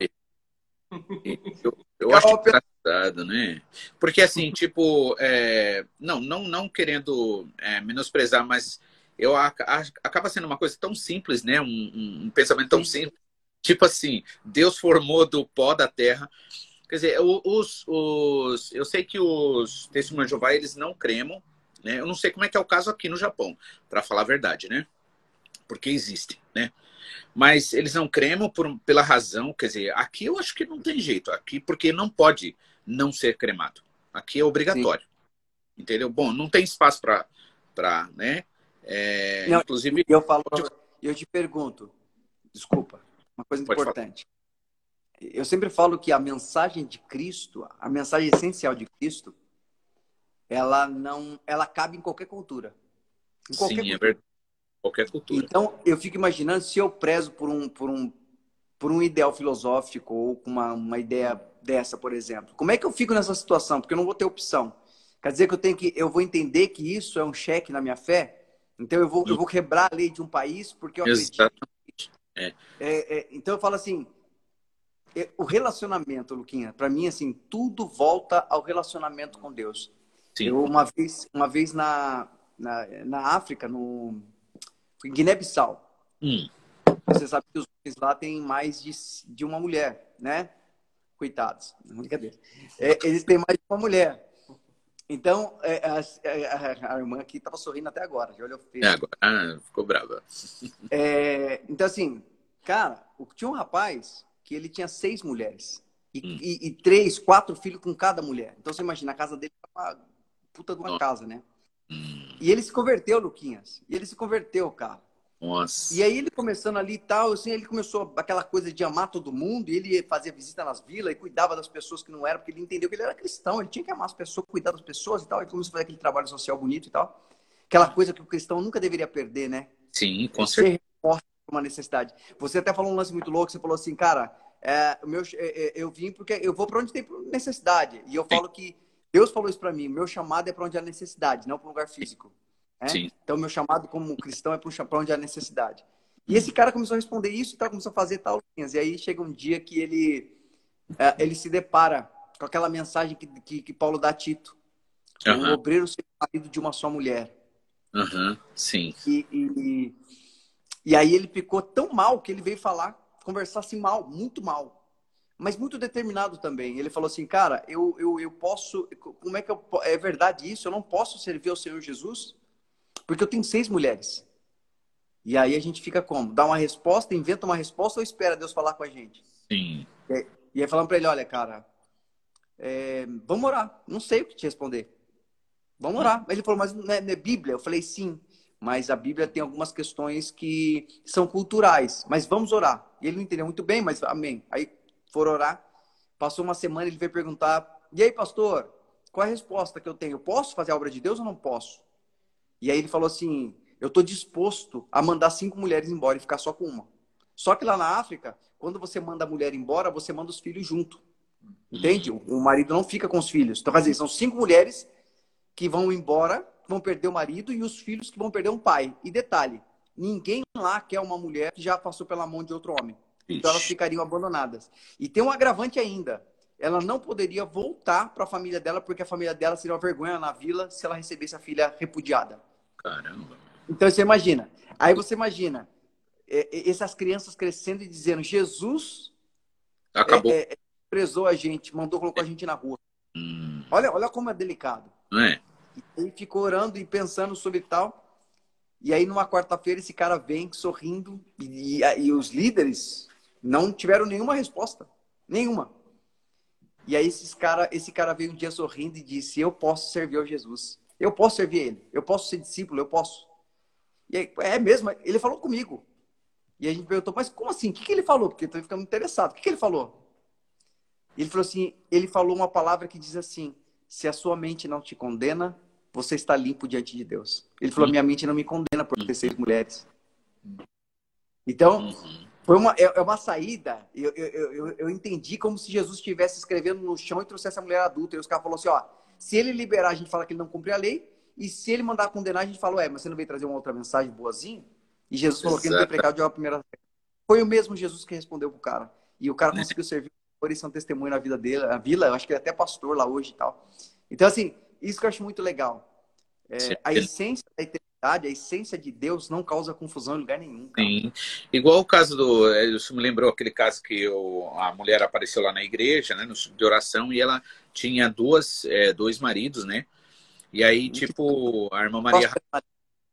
Eu, eu acho engraçado, né? Porque assim, tipo, é... não, não, não querendo é, menosprezar, mas eu acaba sendo uma coisa tão simples, né? Um, um, pensamento tão Sim. simples Tipo assim, Deus formou do pó da terra. Quer dizer, os, os, eu sei que os testemunhos de Jeová, eles não cremam, né? Eu não sei como é que é o caso aqui no Japão, para falar a verdade, né? Porque existem, né? Mas eles não cremam por, pela razão, quer dizer, aqui eu acho que não tem jeito, aqui porque não pode não ser cremado. Aqui é obrigatório. Sim. Entendeu? Bom, não tem espaço para, né? É, não, inclusive eu falo, eu te pergunto, desculpa, uma coisa Pode importante. Falar. Eu sempre falo que a mensagem de Cristo, a mensagem essencial de Cristo, ela não, ela cabe em qualquer cultura. Em qualquer Sim, é cultura. é verdade. Qualquer cultura. Então, eu fico imaginando se eu prezo por um, por um, por um ideal filosófico ou com uma, uma ideia dessa, por exemplo. Como é que eu fico nessa situação? Porque eu não vou ter opção. Quer dizer que eu tenho que, eu vou entender que isso é um cheque na minha fé? Então eu vou, eu vou quebrar a lei de um país porque eu acredito. É. É, é, então eu falo assim, é, o relacionamento, Luquinha, para mim assim, tudo volta ao relacionamento com Deus. Sim. Eu uma vez, uma vez na, na, na África, no em Guiné-Bissau. Hum. Você sabe que os homens lá têm mais de, de uma mulher, né? Coitados, brincadeira. É, eles têm mais de uma mulher. Então, é, a, a, a, irmã aqui estava sorrindo até agora, já olhou feio. É, agora ah, ficou brava. [laughs] É, então, assim, cara, tinha um rapaz que ele tinha seis mulheres. E, hum. e, e, três, quatro filhos com cada mulher. Então, você imagina, a casa dele era uma puta de uma casa, né? Hum. E ele se converteu, Luquinhas. E ele se converteu, cara. Nossa. E aí ele começando ali e tal, assim, ele começou aquela coisa de amar todo mundo, e ele fazia visita nas vilas e cuidava das pessoas que não eram, porque ele entendeu que ele era cristão, ele tinha que amar as pessoas, cuidar das pessoas e tal, e começou a fazer aquele trabalho social bonito e tal. Aquela coisa que o cristão nunca deveria perder, né? Sim, com certeza. Ser uma necessidade. Você até falou um lance muito louco, você falou assim, cara, é, meu, é, é, eu vim porque eu vou para onde tem necessidade. E eu falo que Deus falou isso para mim, meu chamado é para onde há necessidade, não para um lugar físico. Né? Então, meu chamado como cristão é para onde há necessidade. E esse cara começou a responder isso e tal, começou a fazer tal. E aí chega um dia que ele, é, ele se depara com aquela mensagem que, que, que Paulo dá a Tito. Uhum. O obreiro ser marido de uma só mulher. Uhum. Sim. E, e, e aí ele ficou tão mal que ele veio falar, conversar assim mal, muito mal. Mas muito determinado também. Ele falou assim, cara, eu, eu, eu posso. Como é que eu, é verdade isso? Eu não posso servir ao Senhor Jesus? Porque eu tenho seis mulheres. E aí a gente fica como? Dá uma resposta, inventa uma resposta ou espera Deus falar com a gente? Sim. E aí, e aí falando para ele, olha, cara, é, vamos orar. Não sei o que te responder. Vamos orar. Ele falou, mas não é, não é Bíblia? Eu falei, sim. Mas a Bíblia tem algumas questões que são culturais. Mas vamos orar. E ele não entendeu muito bem, mas amém. Aí foram orar. Passou uma semana, ele veio perguntar, e aí, pastor, qual é a resposta que eu tenho? Eu posso fazer a obra de Deus ou não posso? E aí ele falou assim: eu estou disposto a mandar cinco mulheres embora e ficar só com uma. Só que lá na África, quando você manda a mulher embora, você manda os filhos junto. Entende? O marido não fica com os filhos. Então, quer dizer, são cinco mulheres que vão embora, vão perder o marido e os filhos que vão perder um pai. E detalhe, ninguém lá quer uma mulher que já passou pela mão de outro homem. Então elas ficariam abandonadas. E tem um agravante ainda. Ela não poderia voltar para a família dela, porque a família dela seria uma vergonha na vila se ela recebesse a filha repudiada. Caramba. Então você imagina. Aí você imagina é, é, essas crianças crescendo e dizendo: Jesus acabou. É, é, prezou a gente, mandou colocar a gente na rua. Hum. Olha, olha como é delicado. É. E ficou orando e pensando sobre tal. E aí, numa quarta-feira, esse cara vem sorrindo e, e, e, os líderes não tiveram nenhuma resposta. Nenhuma. E aí, esses cara, esse cara veio um dia sorrindo e disse: Eu posso servir ao Jesus. Eu posso servir ele, eu posso ser discípulo, eu posso. E aí, é mesmo, ele falou comigo. E a gente perguntou, mas como assim? O que, que ele falou? Porque eu tô ficando interessado. O que, que ele falou? Ele falou assim, ele falou uma palavra que diz assim, se a sua mente não te condena, você está limpo diante de Deus. Ele falou, minha mente não me condena por ter seis mulheres. Então, foi uma, é, é uma saída. Eu, eu, eu, eu entendi como se Jesus estivesse escrevendo no chão e trouxesse a mulher adulta. E os caras falaram assim, ó, se ele liberar, a gente fala que ele não cumpriu a lei. E se ele mandar condenar, a gente fala, ué, mas você não veio trazer uma outra mensagem boazinha? E Jesus falou que ele não tem pecado de uma primeira Foi o mesmo Jesus que respondeu pro cara. E o cara né? conseguiu servir por isso é um testemunho na vida dele, a vila, eu acho que ele é até pastor lá hoje e tal. Então, assim, isso que eu acho muito legal. É, a essência da eternidade, a essência de Deus não causa confusão em lugar nenhum. Cara. Sim. Igual o caso do. Isso me lembrou aquele caso que eu, a mulher apareceu lá na igreja, né, no de oração, e ela tinha duas, é, dois maridos, né? E aí, tipo, a irmã Maria.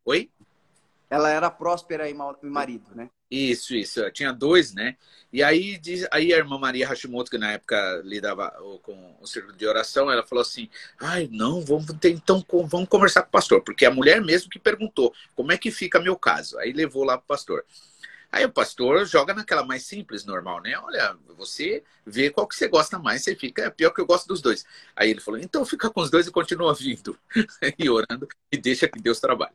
Oi? Ela era próspera e marido, né? Isso, isso. Tinha dois, né? E aí, aí a irmã Maria Hashimoto, que na época lidava com o círculo de oração, ela falou assim: ai, não, vamos ter, então vamos conversar com o pastor, porque a mulher mesmo que perguntou como é que fica meu caso. Aí levou lá para o pastor. Aí o pastor joga naquela mais simples, normal, né? Olha, você vê qual que você gosta mais, você fica, é pior que eu gosto dos dois. Aí ele falou, então fica com os dois e continua vindo [laughs] e orando e deixa que Deus trabalhe.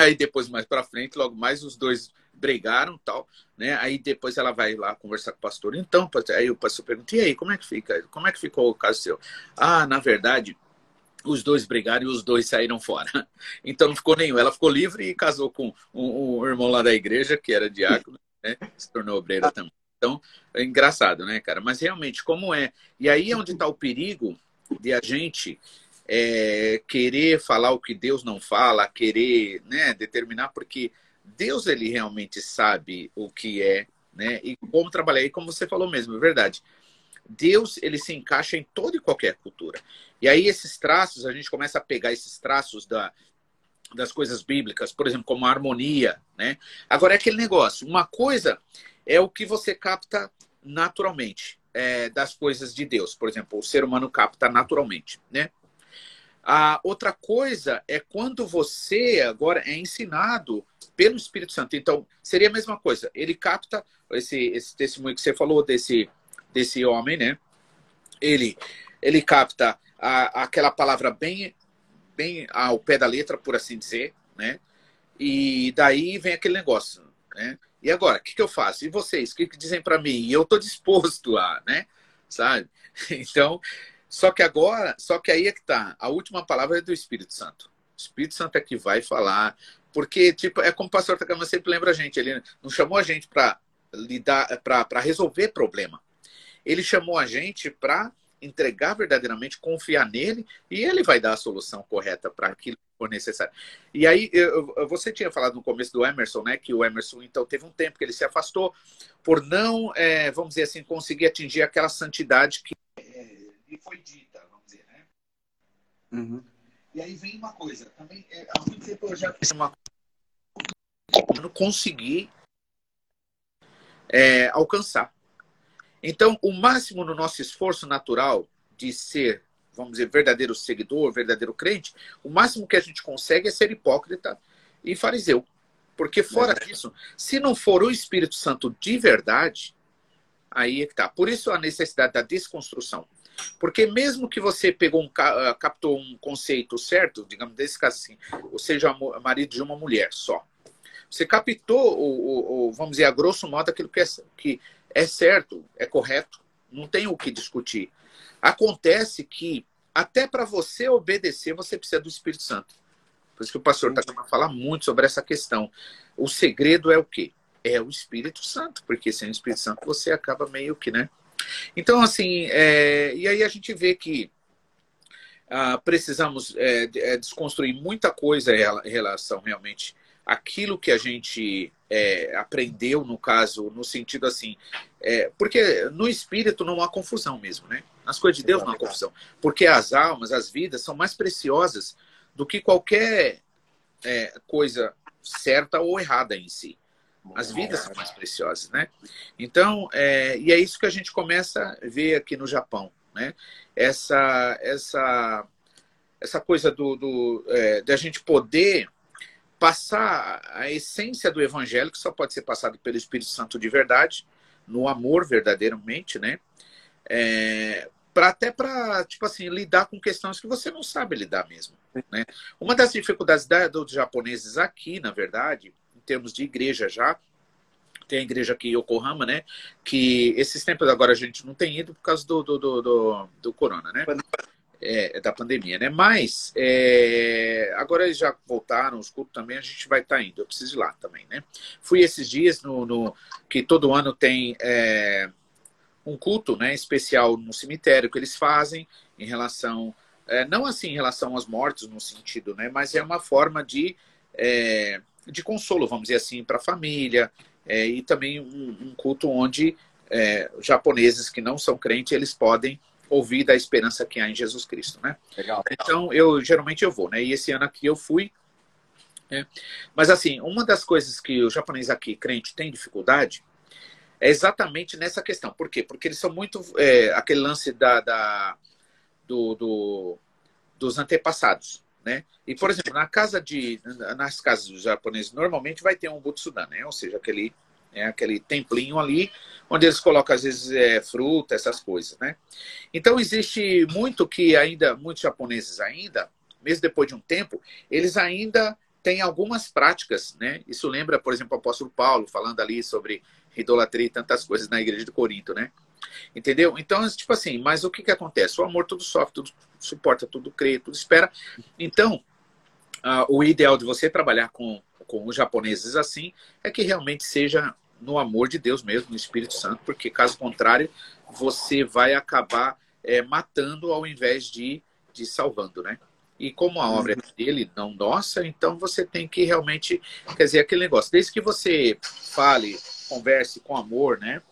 Aí depois, mais para frente, logo mais os dois brigaram tal, né? Aí depois ela vai lá conversar com o pastor. Então, aí o pastor pergunta, e aí, como é que fica? Como é que ficou o caso seu? Ah, na verdade, os dois brigaram e os dois saíram fora. [laughs] Então não ficou nenhum. Ela ficou livre e casou com um, um irmão lá da igreja, que era diácono, [laughs] né? se tornou obreira também. Então, é engraçado, né, cara? Mas realmente, como é? E aí é onde está o perigo de a gente é, querer falar o que Deus não fala, querer né, determinar, porque Deus ele realmente sabe o que é, né? E como trabalhar. E como você falou mesmo, é verdade. Deus ele se encaixa em toda e qualquer cultura. E aí esses traços, a gente começa a pegar esses traços da, das coisas bíblicas, por exemplo, como a harmonia, né? Agora é aquele negócio, uma coisa é o que você capta naturalmente é, das coisas de Deus, por exemplo, o ser humano capta naturalmente, né? A outra coisa é quando você agora é ensinado pelo Espírito Santo. Então, seria a mesma coisa. Ele capta esse, esse testemunho que você falou desse, desse homem, né? Ele, ele capta a, aquela palavra bem, bem ao pé da letra, por assim dizer, né? E daí vem aquele negócio, né? E agora, o que, que eu faço? E vocês, o que, que dizem para mim? E eu estou disposto a, né? Sabe? [laughs] Então, só que agora, só que aí é que tá. A última palavra é do Espírito Santo. O Espírito Santo é que vai falar, porque tipo é como o pastor Takama sempre lembra a gente, ele não chamou a gente para lidar, para resolver problema. Ele chamou a gente para entregar verdadeiramente, confiar nele e ele vai dar a solução correta para aquilo que for necessário. E aí, eu, você tinha falado no começo do Emerson, né, que o Emerson então teve um tempo que ele se afastou por não, é, vamos dizer assim, conseguir atingir aquela santidade que é, foi dita, vamos dizer, né? Uhum. E aí vem uma coisa, também, é, há muito tempo eu já fiz uma não consegui é, alcançar. Então, o máximo no nosso esforço natural de ser, vamos dizer, verdadeiro seguidor, verdadeiro crente, o máximo que a gente consegue é ser hipócrita e fariseu. Porque fora é. disso, se não for o Espírito Santo de verdade, aí é que tá. Por isso a necessidade da desconstrução. Porque mesmo que você pegou um, ah, captou um conceito certo, digamos, desse caso assim, ou seja, marido de uma mulher só. Você captou, vamos dizer, a grosso modo, aquilo que é, que é certo, é correto, não tem o que discutir. Acontece que até para você obedecer, você precisa do Espírito Santo. Por isso que o pastor está a falar muito sobre essa questão. O segredo é o quê? É o Espírito Santo, porque sem o Espírito Santo você acaba meio que, né? Então, assim, é... e aí a gente vê que ah, precisamos é, é desconstruir muita coisa em relação realmente aquilo que a gente é, aprendeu, no caso, no sentido assim, é, porque no espírito não há confusão mesmo, né? Nas coisas de Deus não há confusão. Porque as almas, as vidas são mais preciosas do que qualquer é, coisa certa ou errada em si. As vidas são mais preciosas, né? Então, é, e é isso que a gente começa a ver aqui no Japão, né? Essa, essa, essa coisa do, do é, de a gente poder passar a essência do evangelho, que só pode ser passado pelo Espírito Santo de verdade, no amor verdadeiramente, né? É, para até para tipo assim lidar com questões que você não sabe lidar mesmo, né? Uma das dificuldades da, dos japoneses aqui, na verdade, em termos de igreja já, tem a igreja aqui em Yokohama, né? Que esses tempos agora a gente não tem ido por causa do, do, do, do, do corona, né? É, da pandemia, né? Mas é, agora eles já voltaram, os cultos também, a gente vai estar tá indo. Eu preciso ir lá também, né? Fui esses dias no, no que todo ano tem é, um culto, né? Especial no cemitério que eles fazem em relação, é, não assim em relação aos mortos no sentido, né? Mas é uma forma de é, de consolo, vamos dizer assim, para a família é, e também um, um culto onde japoneses que não são crentes eles podem ouvir da esperança que há em Jesus Cristo, né? Legal, Então, eu geralmente eu vou, né? E esse ano aqui eu fui. Né? Mas assim, uma das coisas que o japonês aqui, crente, tem dificuldade é exatamente nessa questão. Por quê? Porque eles são muito é, aquele lance da, da do, do, dos antepassados, né? E por exemplo, na casa de nas casas dos japoneses normalmente vai ter um butsudan, né? Ou seja, aquele É aquele templinho ali, onde eles colocam, às vezes, é, fruta, essas coisas, né? Então, existe muito que ainda, muitos japoneses ainda, mesmo depois de um tempo, eles ainda têm algumas práticas, né? Isso lembra, por exemplo, o apóstolo Paulo, falando ali sobre idolatria e tantas coisas na igreja de Corinto, né? Entendeu? Então, tipo assim, mas o que que acontece? O amor tudo sofre, tudo suporta, tudo crê, tudo espera. Então, uh, o ideal de você trabalhar com, com os japoneses assim é que realmente seja no amor de Deus mesmo, no Espírito Santo, porque caso contrário, você vai acabar é, matando ao invés de, de salvando, né? E como a obra é dele, não nossa, então você tem que realmente, quer dizer, aquele negócio, desde que você fale, converse com amor, né?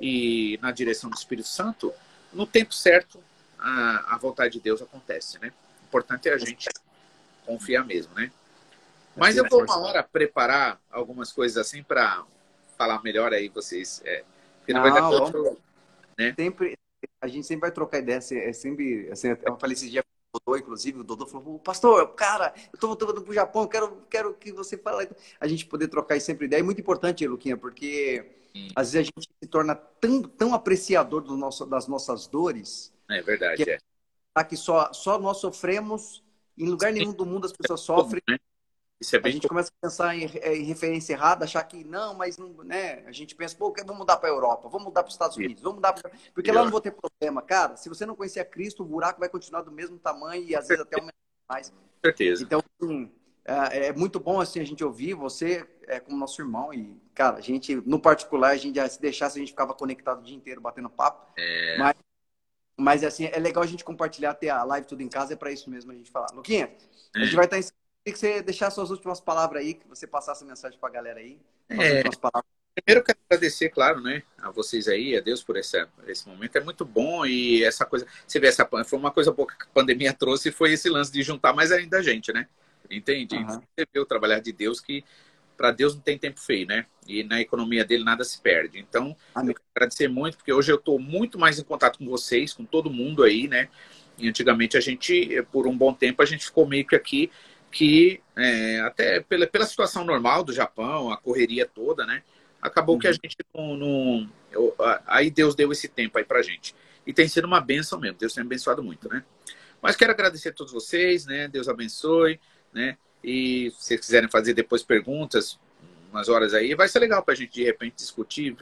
E na direção do Espírito Santo, no tempo certo, a, a vontade de Deus acontece, né? O importante é a gente confiar mesmo, né? Mas eu vou uma hora preparar algumas coisas assim para falar melhor aí vocês. É, porque não, vai dar outro, né? Sempre, a gente sempre vai trocar ideia, é sempre, assim, eu falei esses dias com o Dodô, inclusive, o Dodô falou, pastor, cara, eu tô voltando pro Japão, quero, quero que você fale, a gente poder trocar sempre ideia, é muito importante, Luquinha, porque Sim. às vezes a gente se torna tão, tão apreciador do nosso, das nossas dores. É verdade, que, é. que só, só nós sofremos, em lugar nenhum do mundo as pessoas sofrem, né? Isso é bem a gente começa a pensar em, é, em, referência errada, achar que não, mas não, né? A gente pensa, pô, vamos mudar para a Europa, vamos mudar para os Estados Unidos, vamos mudar pra... porque lá não vou ter problema, cara. Se você não conhecer a Cristo, o buraco vai continuar do mesmo tamanho e às vezes até aumentar mais. Certeza. Então, assim, é, é, muito bom assim a gente ouvir você é como nosso irmão e cara, a gente no particular a gente já se deixasse a gente ficava conectado o dia inteiro batendo papo. É... Mas mas assim, é legal a gente compartilhar ter a live tudo em casa, é para isso mesmo a gente falar. Luquinha, a gente vai estar em Queria que você deixasse suas últimas palavras aí, que você passasse a mensagem para a galera aí. É, primeiro quero agradecer, claro, né, a vocês aí, a Deus por esse, esse momento. É muito bom e essa coisa, você vê essa foi uma coisa boa que a pandemia trouxe foi esse lance de juntar mais ainda a gente, né? Entende? Uhum. Você vê o trabalhar de Deus que para Deus não tem tempo feio, né? E na economia dele nada se perde. Então, Amém. eu quero agradecer muito porque hoje eu estou muito mais em contato com vocês, com todo mundo aí, né? E antigamente a gente, por um bom tempo, a gente ficou meio que aqui que é, até pela, pela situação normal do Japão, a correria toda, né? Acabou uhum. que a uhum. gente não, não eu, aí Deus deu esse tempo aí pra gente. E tem sido uma benção mesmo. Deus tem abençoado muito, né? Mas quero agradecer a todos vocês, né? Deus abençoe, né? E se vocês quiserem fazer depois perguntas, umas horas aí, vai ser legal para a gente de repente discutir,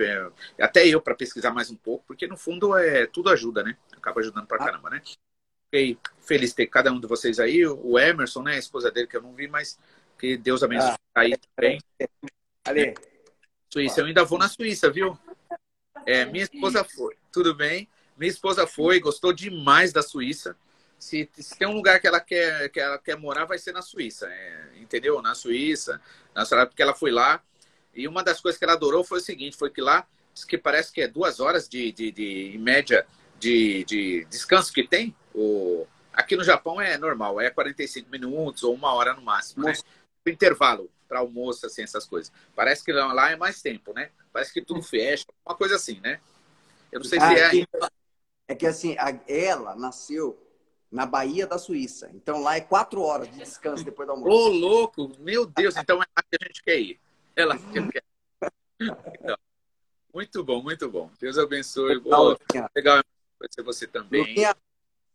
até eu para pesquisar mais um pouco, porque no fundo é tudo ajuda, né? Acaba ajudando para ah. caramba, né? Fiquei feliz de ter cada um de vocês aí. O Emerson, né? A esposa dele que eu não vi, mas que Deus abençoe ah, aí também. Ali. Suíça, eu ainda vou na Suíça, viu? É, minha esposa foi. Tudo bem? Minha esposa foi, gostou demais da Suíça. Se, se, tem um lugar que ela quer que ela quer morar, vai ser na Suíça, é, entendeu? Na Suíça, na porque ela foi lá. E uma das coisas que ela adorou foi o seguinte, foi que lá que parece que é duas horas de, de, de em média de, de descanso que tem. O, aqui no Japão é normal, é 45 minutos ou uma hora no máximo, né? Intervalo para almoço, assim, essas coisas. Parece que lá é mais tempo, né? Parece que tudo fecha, uma coisa assim, né? Eu não sei ah, se é. Que, é que assim, ela nasceu na Bahia da Suíça. Então lá é quatro horas de descanso depois do almoço. Ô, louco! Meu Deus, então é lá que a gente quer ir. É lá que a gente quer ir. Então, muito bom, muito bom. Deus abençoe. Legal, legal conhecer você também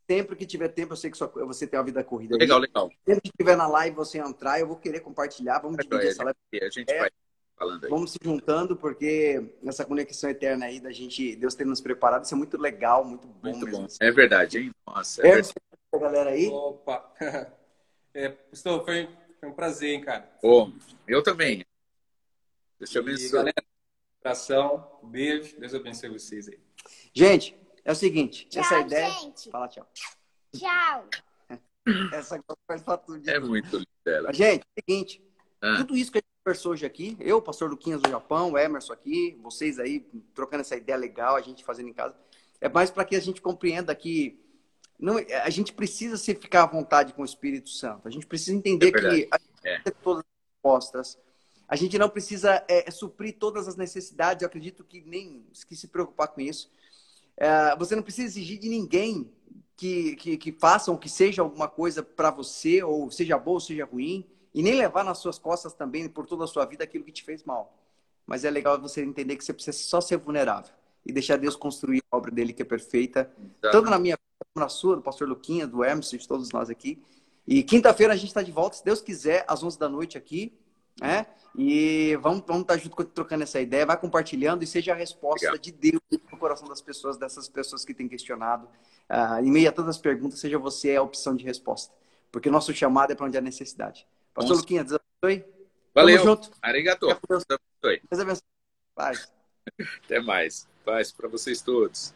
sempre que tiver tempo, eu sei que só, você tem uma vida corrida. Legal, aí. legal. Sempre que tiver na live, você entrar, eu vou querer compartilhar. Vamos é, dividir essa live. A gente é, vai falando aí. Vamos se juntando, porque essa conexão eterna aí da gente, Deus ter nos preparado, isso é muito legal, muito bom. Muito mesmo. bom. É verdade, hein? Nossa. É, é verdade. galera aí. Opa. [laughs] É, Estou, foi, foi um prazer, hein, cara. Oh, eu também. Deus te abençoe. Galera, abração, beijo, Deus abençoe vocês aí. Gente, é o seguinte, tchau, essa ideia. Gente. Fala tchau. Tchau. [laughs] essa faz pra tudo. É muito linda Gente, é o seguinte, ah. tudo isso que a gente conversou hoje aqui, eu, pastor Luquinhas do Japão, o Emerson aqui, vocês aí trocando essa ideia legal, a gente fazendo em casa, é mais para que a gente compreenda que não, a gente precisa se ficar à vontade com o Espírito Santo. A gente precisa entender é que a gente é. tem todas as respostas. A gente não precisa é, suprir todas as necessidades. Eu acredito que nem que se preocupar com isso. É, você não precisa exigir de ninguém que, que, que façam que seja alguma coisa para você, ou seja boa ou seja ruim, e nem levar nas suas costas também por toda a sua vida aquilo que te fez mal. mas é legal você entender que você precisa só ser vulnerável e deixar Deus construir a obra dele que é perfeita, tanto na minha como na sua, do pastor Luquinha, do Emerson, de todos nós aqui. E quinta-feira a gente está de volta, se Deus quiser, às 11 da noite aqui, né? E vamos, vamos estar tá junto trocando essa ideia, vai compartilhando e seja a resposta Legal. de Deus no coração das pessoas, dessas pessoas que têm questionado. Uh, em meio a todas as perguntas, seja você a opção de resposta. Porque o nosso chamado é para onde há necessidade. Pastor Luquinha, Deus abençoe. Valeu. Tamo junto. Arigato. Deus abençoe. Deus abençoe. Paz. [laughs] Até mais. Paz para vocês todos.